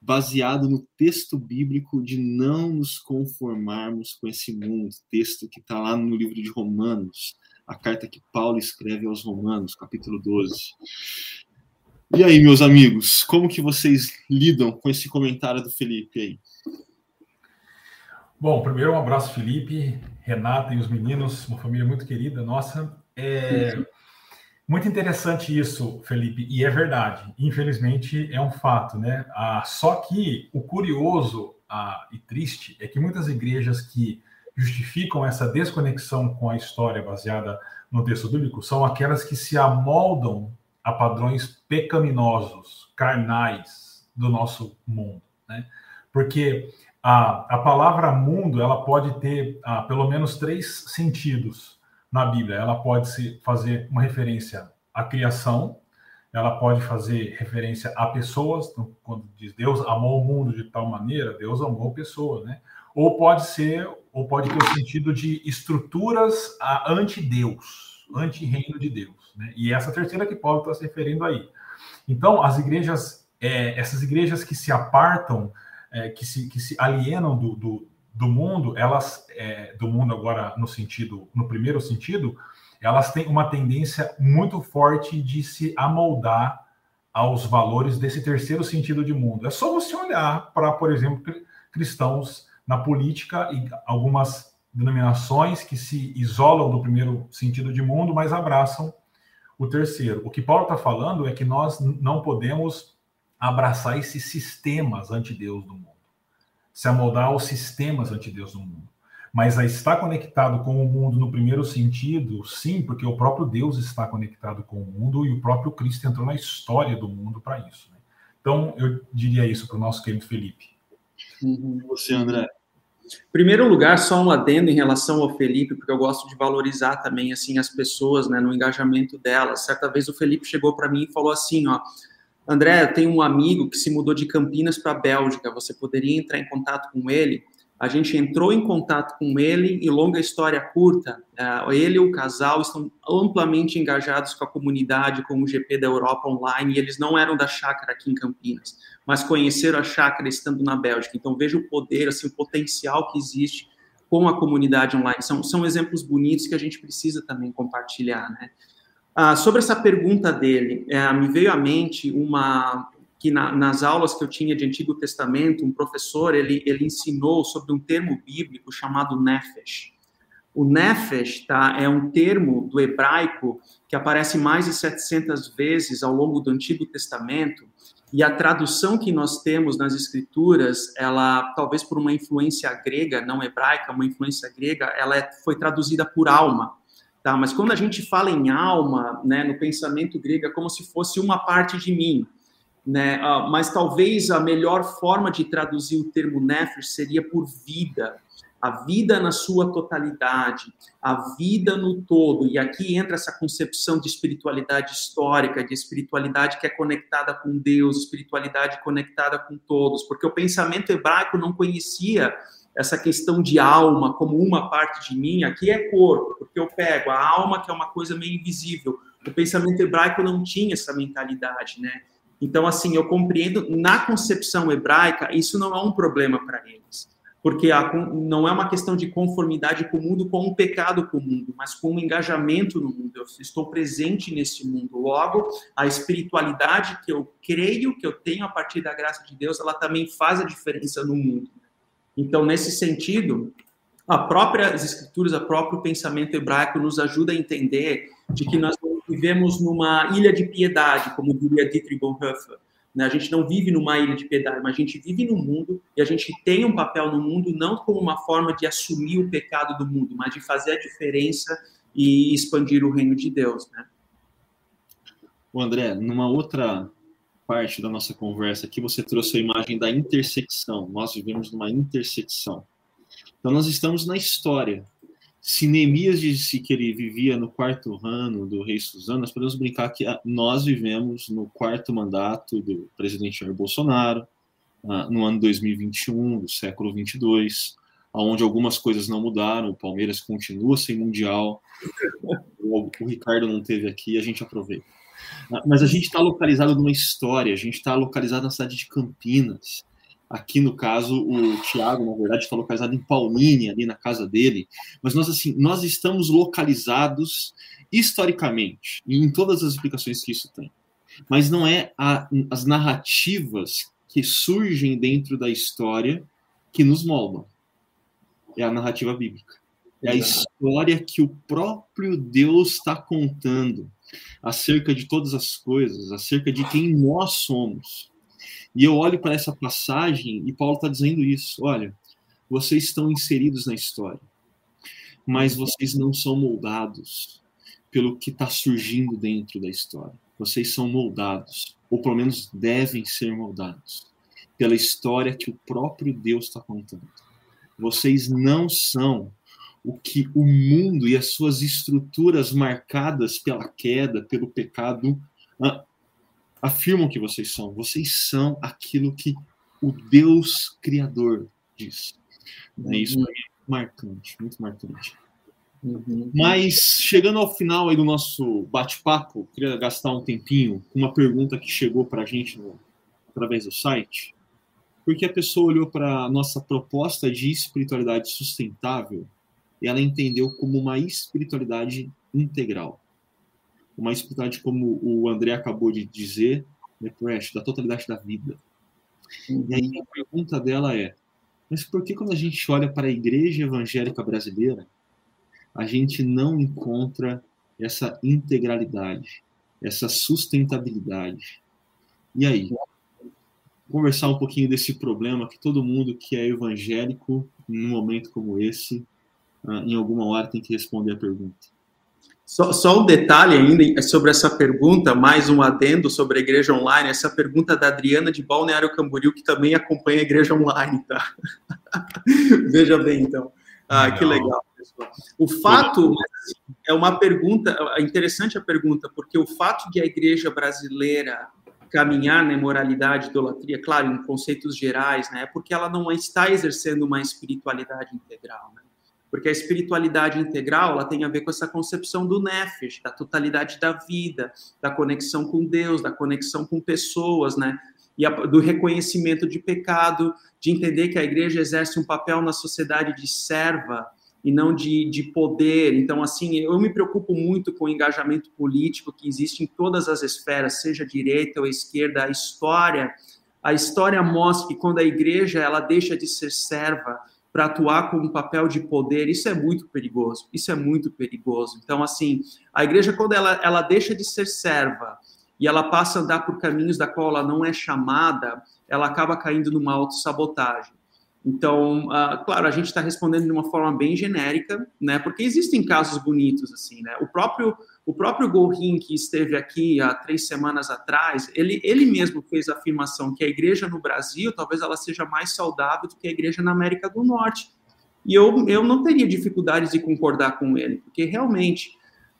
baseado no texto bíblico de não nos conformarmos com esse mundo, texto que está lá no livro de Romanos, a carta que Paulo escreve aos Romanos, capítulo 12. E aí, meus amigos, como que vocês lidam com esse comentário do Felipe aí? Bom, primeiro um abraço, Felipe, Renata e os meninos, uma família muito querida nossa. É muito interessante isso, Felipe, e é verdade. Infelizmente é um fato, né? Ah, só que o curioso ah, e triste é que muitas igrejas que justificam essa desconexão com a história baseada no texto bíblico são aquelas que se amoldam a padrões pecaminosos, carnais do nosso mundo, né? Porque a, a palavra mundo ela pode ter ah, pelo menos três sentidos na Bíblia. Ela pode se fazer uma referência à criação, ela pode fazer referência a pessoas, então, quando diz Deus amou o mundo de tal maneira, Deus amou pessoas, né? Ou pode ser, ou pode ter o sentido de estruturas anti-Deus, anti-reino de Deus, né? E essa terceira que Paulo está se referindo aí. Então, as igrejas, é, essas igrejas que se apartam, é, que, se, que se alienam do, do, do mundo, elas, é, do mundo agora no sentido, no primeiro sentido, elas têm uma tendência muito forte de se amoldar aos valores desse terceiro sentido de mundo. É só você olhar para, por exemplo, cristãos na política e algumas denominações que se isolam do primeiro sentido de mundo, mas abraçam o terceiro. O que Paulo está falando é que nós não podemos abraçar esses sistemas anti-Deus do mundo, se amoldar aos sistemas anti-Deus do mundo. Mas a estar conectado com o mundo no primeiro sentido, sim, porque o próprio Deus está conectado com o mundo e o próprio Cristo entrou na história do mundo para isso. Né? Então, eu diria isso para o nosso querido Felipe. Uhum. Você, André? Primeiro lugar, só um adendo em relação ao Felipe, porque eu gosto de valorizar também assim as pessoas, né, no engajamento delas. Certa vez o Felipe chegou para mim e falou assim, ó, André, eu tenho um amigo que se mudou de Campinas para a Bélgica. Você poderia entrar em contato com ele? A gente entrou em contato com ele e, longa história curta, é, ele e o casal estão amplamente engajados com a comunidade, com o GP da Europa Online, e eles não eram da chácara aqui em Campinas, mas conheceram a chácara estando na Bélgica. Então, veja o poder, assim, o potencial que existe com a comunidade online. São, são exemplos bonitos que a gente precisa também compartilhar, né? Ah, sobre essa pergunta dele, é, me veio à mente uma, que na, nas aulas que eu tinha de Antigo Testamento, um professor, ele, ele ensinou sobre um termo bíblico chamado nefesh. O nefesh tá, é um termo do hebraico que aparece mais de 700 vezes ao longo do Antigo Testamento, e a tradução que nós temos nas escrituras, ela talvez por uma influência grega, não hebraica, uma influência grega, ela é, foi traduzida por alma. Tá? Mas quando a gente fala em alma, né, no pensamento grego, é como se fosse uma parte de mim né? Uh, mas talvez a melhor forma de traduzir o termo nefesh seria por vida, a vida na sua totalidade, a vida no todo. E aqui entra essa concepção de espiritualidade histórica, de espiritualidade que é conectada com Deus, espiritualidade conectada com todos, porque o pensamento hebraico não conhecia essa questão de alma como uma parte de mim, aqui é corpo, porque eu pego a alma, que é uma coisa meio invisível. O pensamento hebraico não tinha essa mentalidade, né? Então, assim, eu compreendo, na concepção hebraica, isso não é um problema para eles, porque a, não é uma questão de conformidade com o mundo, com um pecado com o mundo, mas com um engajamento no mundo. Eu estou presente nesse mundo. Logo, a espiritualidade que eu creio que eu tenho a partir da graça de Deus, ela também faz a diferença no mundo. Então, nesse sentido, a própria as escrituras, o próprio pensamento hebraico nos ajuda a entender de que nós vivemos numa ilha de piedade, como diria Dietrich Bonhoeffer. Né? A gente não vive numa ilha de piedade, mas a gente vive no mundo e a gente tem um papel no mundo não como uma forma de assumir o pecado do mundo, mas de fazer a diferença e expandir o reino de Deus, né? O André, numa outra parte da nossa conversa aqui, você trouxe a imagem da intersecção. Nós vivemos numa intersecção. Então, nós estamos na história. Se Neemias disse que ele vivia no quarto ano do rei Suzano, nós podemos brincar que ah, nós vivemos no quarto mandato do presidente Jair Bolsonaro, ah, no ano 2021, do século 22, onde algumas coisas não mudaram, o Palmeiras continua sem mundial, (laughs) o, Ricardo não teve aqui, a gente aproveita. Ah, mas a gente está localizado numa história, a gente está localizado na cidade de Campinas, Aqui, no caso, o Thiago, na verdade, está localizado em Paulínia, ali na casa dele. Mas nós, assim, nós estamos localizados historicamente, em todas as explicações que isso tem. Mas não é a, as narrativas que surgem dentro da história que nos moldam. é a narrativa bíblica. É a história que o próprio Deus está contando acerca de todas as coisas, acerca de quem nós somos. E eu olho para essa passagem e Paulo está dizendo isso: olha, vocês estão inseridos na história, mas vocês não são moldados pelo que está surgindo dentro da história. Vocês são moldados, ou pelo menos devem ser moldados, pela história que o próprio Deus está contando. Vocês não são o que o mundo e as suas estruturas marcadas pela queda, pelo pecado, afirmam que vocês são. Vocês são aquilo que o Deus Criador diz. É isso é marcante, muito marcante. Uhum. Mas chegando ao final aí do nosso bate-papo, queria gastar um tempinho com uma pergunta que chegou para a gente no, através do site, porque a pessoa olhou para a nossa proposta de espiritualidade sustentável e ela entendeu como uma espiritualidade integral. Uma espiritualidade, como o André acabou de dizer, né, da totalidade da vida. E aí a pergunta dela é: mas por que quando a gente olha para a igreja evangélica brasileira, a gente não encontra essa integralidade, essa sustentabilidade? E aí? Conversar um pouquinho desse problema que todo mundo que é evangélico, num momento como esse, ah, em alguma hora tem que responder a pergunta. Só, só, um detalhe ainda sobre essa pergunta, mais um adendo sobre a igreja online, essa pergunta da Adriana de Balneário Camboriú, que também acompanha a igreja online, tá? (laughs) Veja bem, então. Ah, que legal, pessoal. O fato é uma pergunta, é interessante a pergunta, porque o fato de a igreja brasileira caminhar na imoralidade, idolatria, claro, em conceitos gerais, né, é porque ela não está exercendo uma espiritualidade integral, né? Porque a espiritualidade integral ela tem a ver com essa concepção do nefesh, da totalidade da vida, da conexão com Deus, da conexão com pessoas, né? E a, do reconhecimento de pecado, de entender que a igreja exerce um papel na sociedade de serva e não de, de poder. Então, assim, eu me preocupo muito com o engajamento político que existe em todas as esferas, seja direita ou esquerda. A história, a história mostra que quando a igreja ela deixa de ser serva, para atuar com um papel de poder, isso é muito perigoso. Isso é muito perigoso. Então, assim, a igreja, quando ela, ela deixa de ser serva e ela passa a andar por caminhos da qual ela não é chamada, ela acaba caindo numa autossabotagem. Então, uh, claro, a gente está respondendo de uma forma bem genérica, né? Porque existem casos bonitos, assim, né? O próprio o próprio Gorin, que esteve aqui há três semanas atrás, ele, ele mesmo fez a afirmação que a igreja no Brasil talvez ela seja mais saudável do que a igreja na América do Norte. E eu, eu não teria dificuldades de concordar com ele, porque realmente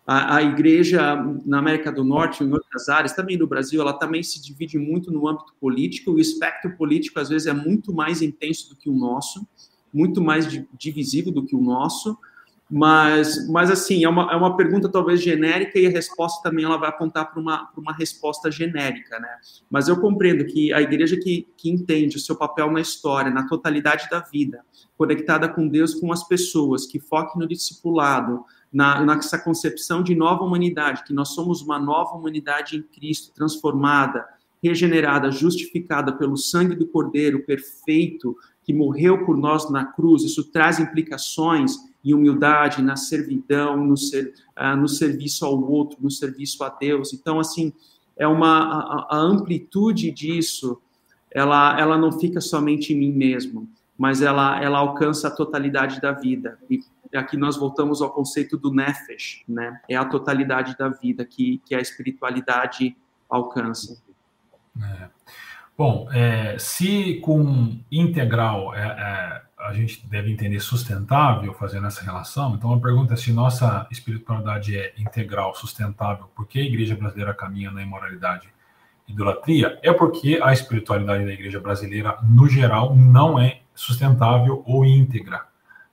a, a igreja na América do Norte, em outras áreas, também no Brasil, ela também se divide muito no âmbito político. O espectro político, às vezes, é muito mais intenso do que o nosso, muito mais divisível do que o nosso. Mas, mas assim, é uma, é uma pergunta talvez genérica e a resposta também ela vai apontar para uma, uma resposta genérica, né? Mas eu compreendo que a igreja que, que entende o seu papel na história, na totalidade da vida, conectada com Deus, com as pessoas, que foque no discipulado, na, nessa concepção de nova humanidade, que nós somos uma nova humanidade em Cristo, transformada, regenerada, justificada pelo sangue do Cordeiro perfeito, que morreu por nós na cruz, isso traz implicações em humildade, na servidão, no, ser, uh, no serviço ao outro, no serviço a Deus. Então, assim, é uma a, a, amplitude disso, ela, ela não fica somente em mim mesmo, mas ela, ela alcança a totalidade da vida. E aqui nós voltamos ao conceito do nefesh, né? É a totalidade da vida que, que a espiritualidade alcança. É. Bom, é, se com integral é, é a gente deve entender sustentável fazendo essa relação. Então, a pergunta é se nossa espiritualidade é integral, sustentável, por que a igreja brasileira caminha na imoralidade e idolatria? É porque a espiritualidade da igreja brasileira, no geral, não é sustentável ou íntegra.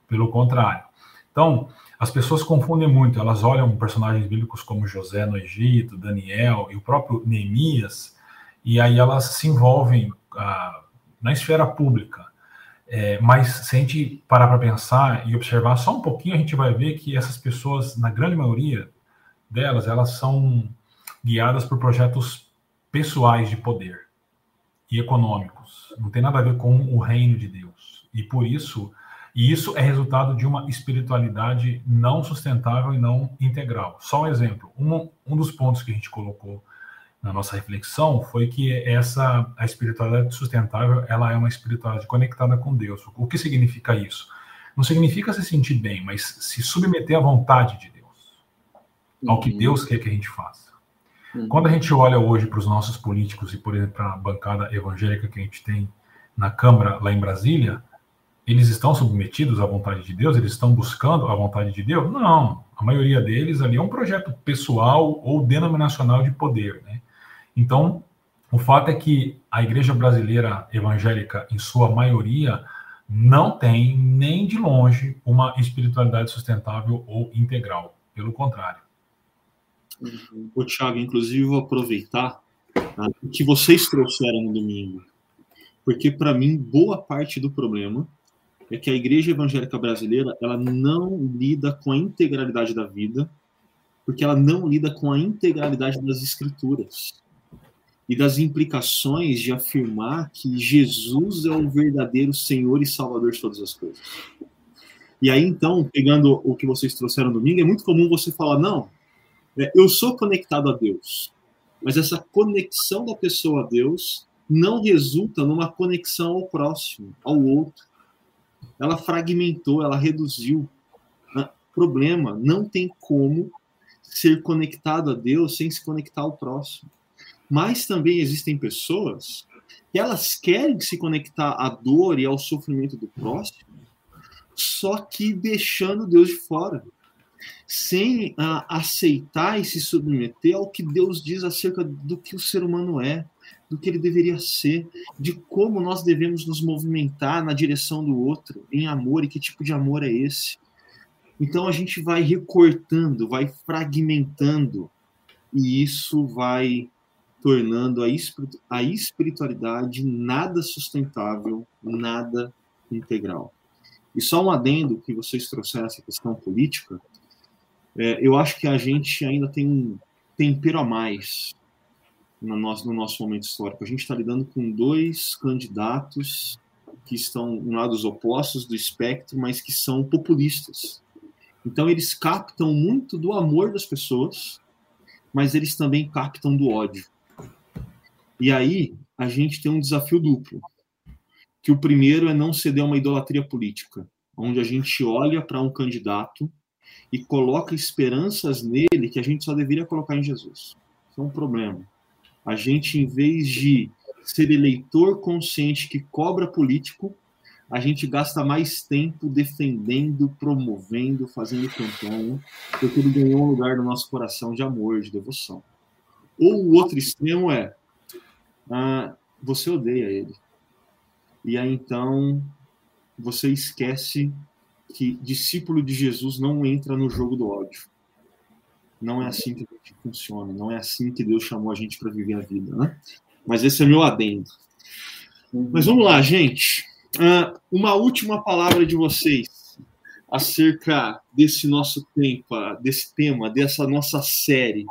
Pelo contrário. Então, as pessoas confundem muito, elas olham personagens bíblicos como José no Egito, Daniel e o próprio Neemias, e aí elas se envolvem ah, na esfera pública é, mas se a gente parar para pensar e observar só um pouquinho, a gente vai ver que essas pessoas, na grande maioria delas, elas são guiadas por projetos pessoais de poder e econômicos. Não tem nada a ver com o reino de Deus. E por isso E isso é resultado de uma espiritualidade não sustentável e não integral. Só um exemplo. Um, um dos pontos que a gente colocou na nossa reflexão foi que essa a espiritualidade sustentável ela é uma espiritualidade conectada com Deus. O que significa isso? Não significa se sentir bem, mas se submeter à vontade de Deus, ao que uhum. Deus quer que a gente faça. Uhum. Quando a gente olha hoje para os nossos políticos e, por exemplo, para a bancada evangélica que a gente tem na Câmara lá em Brasília, eles estão submetidos à vontade de Deus? Eles estão buscando a vontade de Deus? Não. A maioria deles ali é um projeto pessoal ou denominacional de poder, né? Então, o fato é que a igreja brasileira evangélica, em sua maioria, não tem nem de longe uma espiritualidade sustentável ou integral. Pelo contrário. O Thiago, inclusive, vou aproveitar tá, o que vocês trouxeram no domingo. Porque, para mim, boa parte do problema é que a igreja evangélica brasileira ela não lida com a integralidade da vida, porque ela não lida com a integralidade das escrituras e das implicações de afirmar que Jesus é o verdadeiro Senhor e Salvador de todas as coisas. E aí, então, pegando o que vocês trouxeram domingo, é muito comum você falar: não, é, eu sou conectado a Deus, mas essa conexão da pessoa a Deus não resulta numa conexão ao próximo, ao outro. Ela fragmentou, ela reduziu. Ah, problema, não tem como ser conectado a Deus sem se conectar ao próximo. Mas também existem pessoas que elas querem se conectar à dor e ao sofrimento do próximo, só que deixando Deus de fora, sem uh, aceitar e se submeter ao que Deus diz acerca do que o ser humano é, do que ele deveria ser, de como nós devemos nos movimentar na direção do outro, em amor, e que tipo de amor é esse. Então a gente vai recortando, vai fragmentando, e isso vai tornando a espiritualidade nada sustentável, nada integral. E só um adendo que vocês trouxeram essa questão política, é, eu acho que a gente ainda tem um tempero a mais no nosso, no nosso momento histórico. A gente está lidando com dois candidatos que estão em lados opostos do espectro, mas que são populistas. Então, eles captam muito do amor das pessoas, mas eles também captam do ódio. E aí a gente tem um desafio duplo. Que o primeiro é não ceder a uma idolatria política, onde a gente olha para um candidato e coloca esperanças nele que a gente só deveria colocar em Jesus. Isso é um problema. A gente, em vez de ser eleitor consciente que cobra político, a gente gasta mais tempo defendendo, promovendo, fazendo campanha, porque ele ganhou um lugar no nosso coração de amor, de devoção. Ou o outro extremo é ah, você odeia ele. E aí então você esquece que discípulo de Jesus não entra no jogo do ódio. Não é assim que a gente funciona, não é assim que Deus chamou a gente para viver a vida, né? Mas esse é meu adendo. Mas vamos lá, gente. Uh, uma última palavra de vocês acerca desse nosso tempo, desse tema, dessa nossa série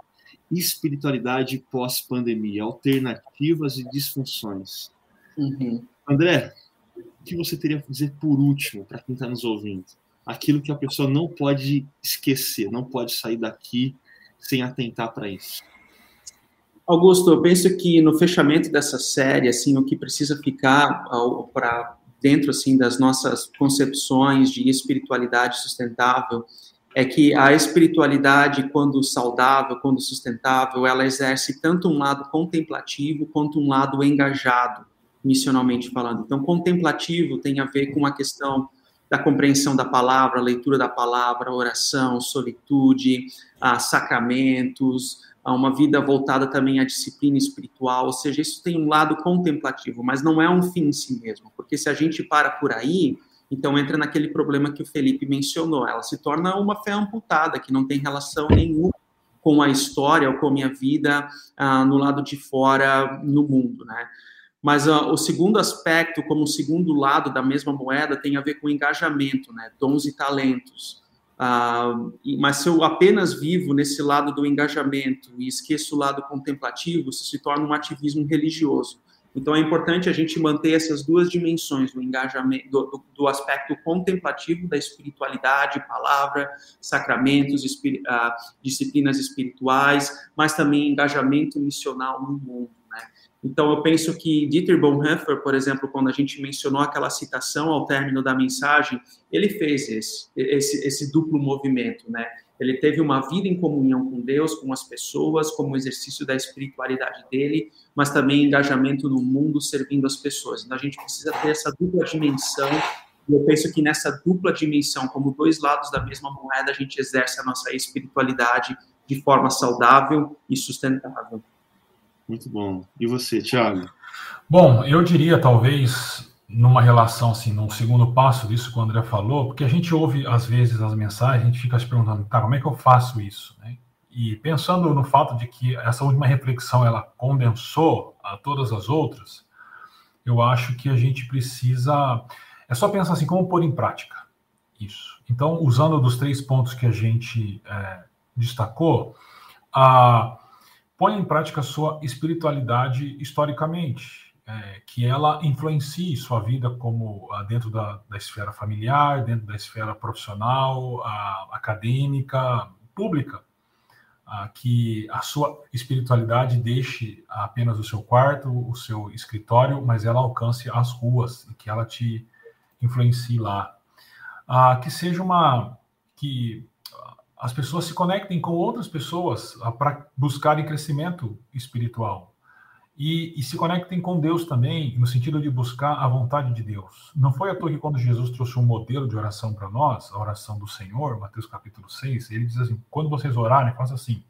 espiritualidade pós-pandemia, alternativas e disfunções. Uhum. André, o que você teria a dizer por último para quem está nos ouvindo? Aquilo que a pessoa não pode esquecer, não pode sair daqui sem atentar para isso. Augusto, eu penso que no fechamento dessa série, assim, o que precisa ficar para dentro assim das nossas concepções de espiritualidade sustentável é que a espiritualidade, quando saudável, quando sustentável, ela exerce tanto um lado contemplativo quanto um lado engajado, missionalmente falando. Então, contemplativo tem a ver com a questão da compreensão da palavra, leitura da palavra, oração, solitude, a sacramentos, a uma vida voltada também à disciplina espiritual, ou seja, isso tem um lado contemplativo, mas não é um fim em si mesmo, porque se a gente para por aí, então entra naquele problema que o Felipe mencionou, ela se torna uma fé amputada, que não tem relação nenhuma com a história ou com a minha vida ah, no lado de fora no mundo, né? Mas ah, o segundo aspecto, como o segundo lado da mesma moeda, tem a ver com engajamento, né? Dons e talentos. Ah, mas se eu apenas vivo nesse lado do engajamento e esqueço o lado contemplativo, isso se torna um ativismo religioso. Então é importante a gente manter essas duas dimensões do engajamento, do, do, do aspecto contemplativo da espiritualidade, palavra, sacramentos, espir, uh, disciplinas espirituais, mas também engajamento missional no mundo. Né? Então eu penso que Dieter Bonhoeffer, por exemplo, quando a gente mencionou aquela citação ao término da mensagem, ele fez esse, esse, esse duplo movimento, né? Ele teve uma vida em comunhão com Deus, com as pessoas, como exercício da espiritualidade dele, mas também engajamento no mundo servindo as pessoas. Então a gente precisa ter essa dupla dimensão. E eu penso que nessa dupla dimensão, como dois lados da mesma moeda, a gente exerce a nossa espiritualidade de forma saudável e sustentável. Muito bom. E você, Thiago? Bom, eu diria talvez numa relação assim, num segundo passo disso que o André falou, porque a gente ouve às vezes as mensagens, a gente fica se perguntando, tá, como é que eu faço isso? Né? E pensando no fato de que essa última reflexão ela condensou a todas as outras, eu acho que a gente precisa é só pensar assim como pôr em prática isso. Então, usando dos três pontos que a gente é, destacou, a põe em prática a sua espiritualidade historicamente é, que ela influencie sua vida como ah, dentro da, da, esfera familiar, dentro da esfera profissional, a, acadêmica, pública, a, que a sua espiritualidade deixe apenas o seu quarto, o seu escritório, mas ela alcance as ruas e que ela te influencie lá. a que seja uma que as pessoas se conectem com outras pessoas para buscarem crescimento espiritual, e, e, se conectem com Deus também, no sentido de buscar a vontade de Deus. Não foi à toa que quando Jesus trouxe um modelo de oração para nós, a oração do Senhor, Mateus capítulo 6, ele diz assim: quando vocês orarem, faça assim.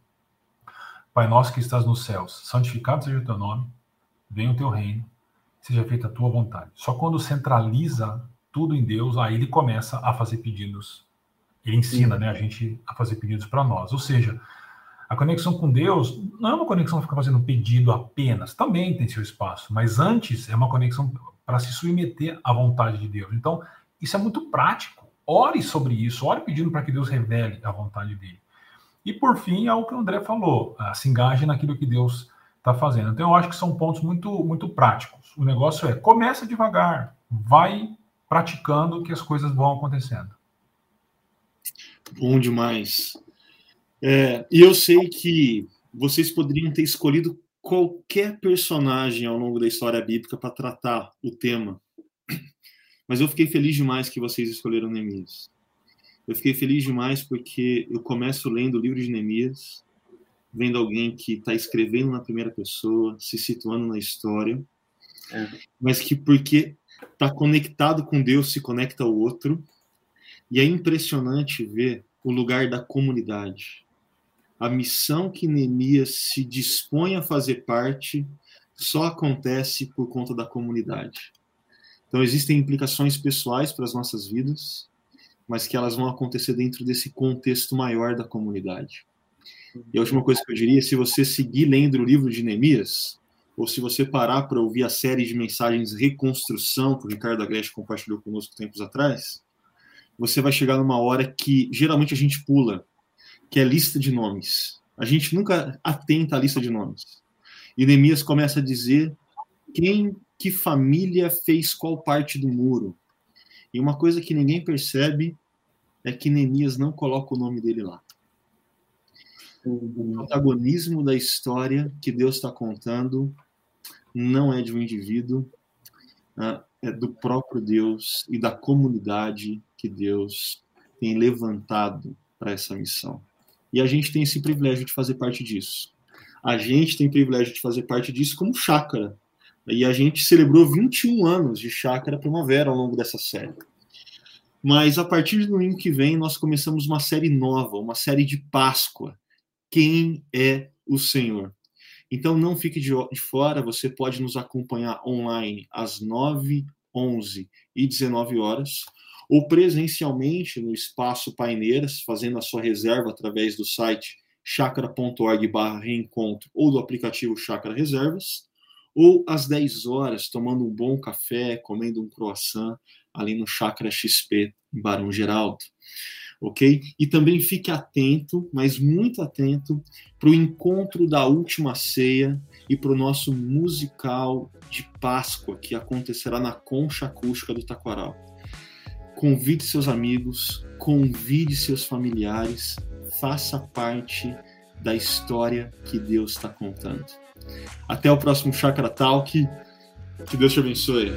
Pai nosso que estás nos céus, santificado seja o teu nome, venha o teu reino, seja feita a tua vontade. Só quando centraliza tudo em Deus, aí ele começa a fazer pedidos. Ele ensina né, a gente a fazer pedidos para nós. Ou seja, a conexão com Deus não é uma conexão que fica fazendo pedido apenas, também tem seu espaço, mas antes é uma conexão para se submeter à vontade de Deus. Então, isso é muito prático. Ore sobre isso, ore pedindo para que Deus revele a vontade dele. E por fim, é o que o André falou, se engaje naquilo que Deus está fazendo. Então, eu acho que são pontos muito, muito práticos. O negócio é, começa devagar, vai praticando que as coisas vão acontecendo. Bom demais. É, e eu sei que vocês poderiam ter escolhido qualquer personagem ao longo da história bíblica para tratar o tema. Mas eu fiquei feliz demais que vocês escolheram Neemias. Eu fiquei feliz demais porque eu começo lendo o livro de Neemias, vendo alguém que está escrevendo na primeira pessoa, se situando na história, é. mas que porque está conectado com Deus se conecta ao outro. E é impressionante ver o lugar da comunidade a missão que Neemias se dispõe a fazer parte só acontece por conta da comunidade. Então, existem implicações pessoais para as nossas vidas, mas que elas vão acontecer dentro desse contexto maior da comunidade. E a última coisa que eu diria, se você seguir lendo o livro de Neemias, ou se você parar para ouvir a série de mensagens Reconstrução, que o Ricardo Agreste compartilhou conosco tempos atrás, você vai chegar numa hora que geralmente a gente pula, que é lista de nomes. A gente nunca atenta à lista de nomes. E Neemias começa a dizer quem, que família fez qual parte do muro. E uma coisa que ninguém percebe é que Neemias não coloca o nome dele lá. O protagonismo da história que Deus está contando não é de um indivíduo, né? é do próprio Deus e da comunidade que Deus tem levantado para essa missão. E a gente tem esse privilégio de fazer parte disso. A gente tem privilégio de fazer parte disso como chácara. E a gente celebrou 21 anos de chácara primavera ao longo dessa série. Mas a partir do domingo que vem, nós começamos uma série nova, uma série de Páscoa. Quem é o Senhor? Então não fique de, fora, você pode nos acompanhar online às 9, 11 e 19 horas ou presencialmente no Espaço Paineiras, fazendo a sua reserva através do site chakra.org/reencontro ou do aplicativo Chakra Reservas, ou às 10 horas, tomando um bom café, comendo um croissant ali no Chakra XP, em Barão Geraldo. ok? E também fique atento, mas muito atento, para o encontro da última ceia e para o nosso musical de Páscoa que acontecerá na Concha Acústica do Taquaral. Convide seus amigos, convide seus familiares, faça parte da história que Deus está contando. Até o próximo Chakra Talk. Que Deus te abençoe.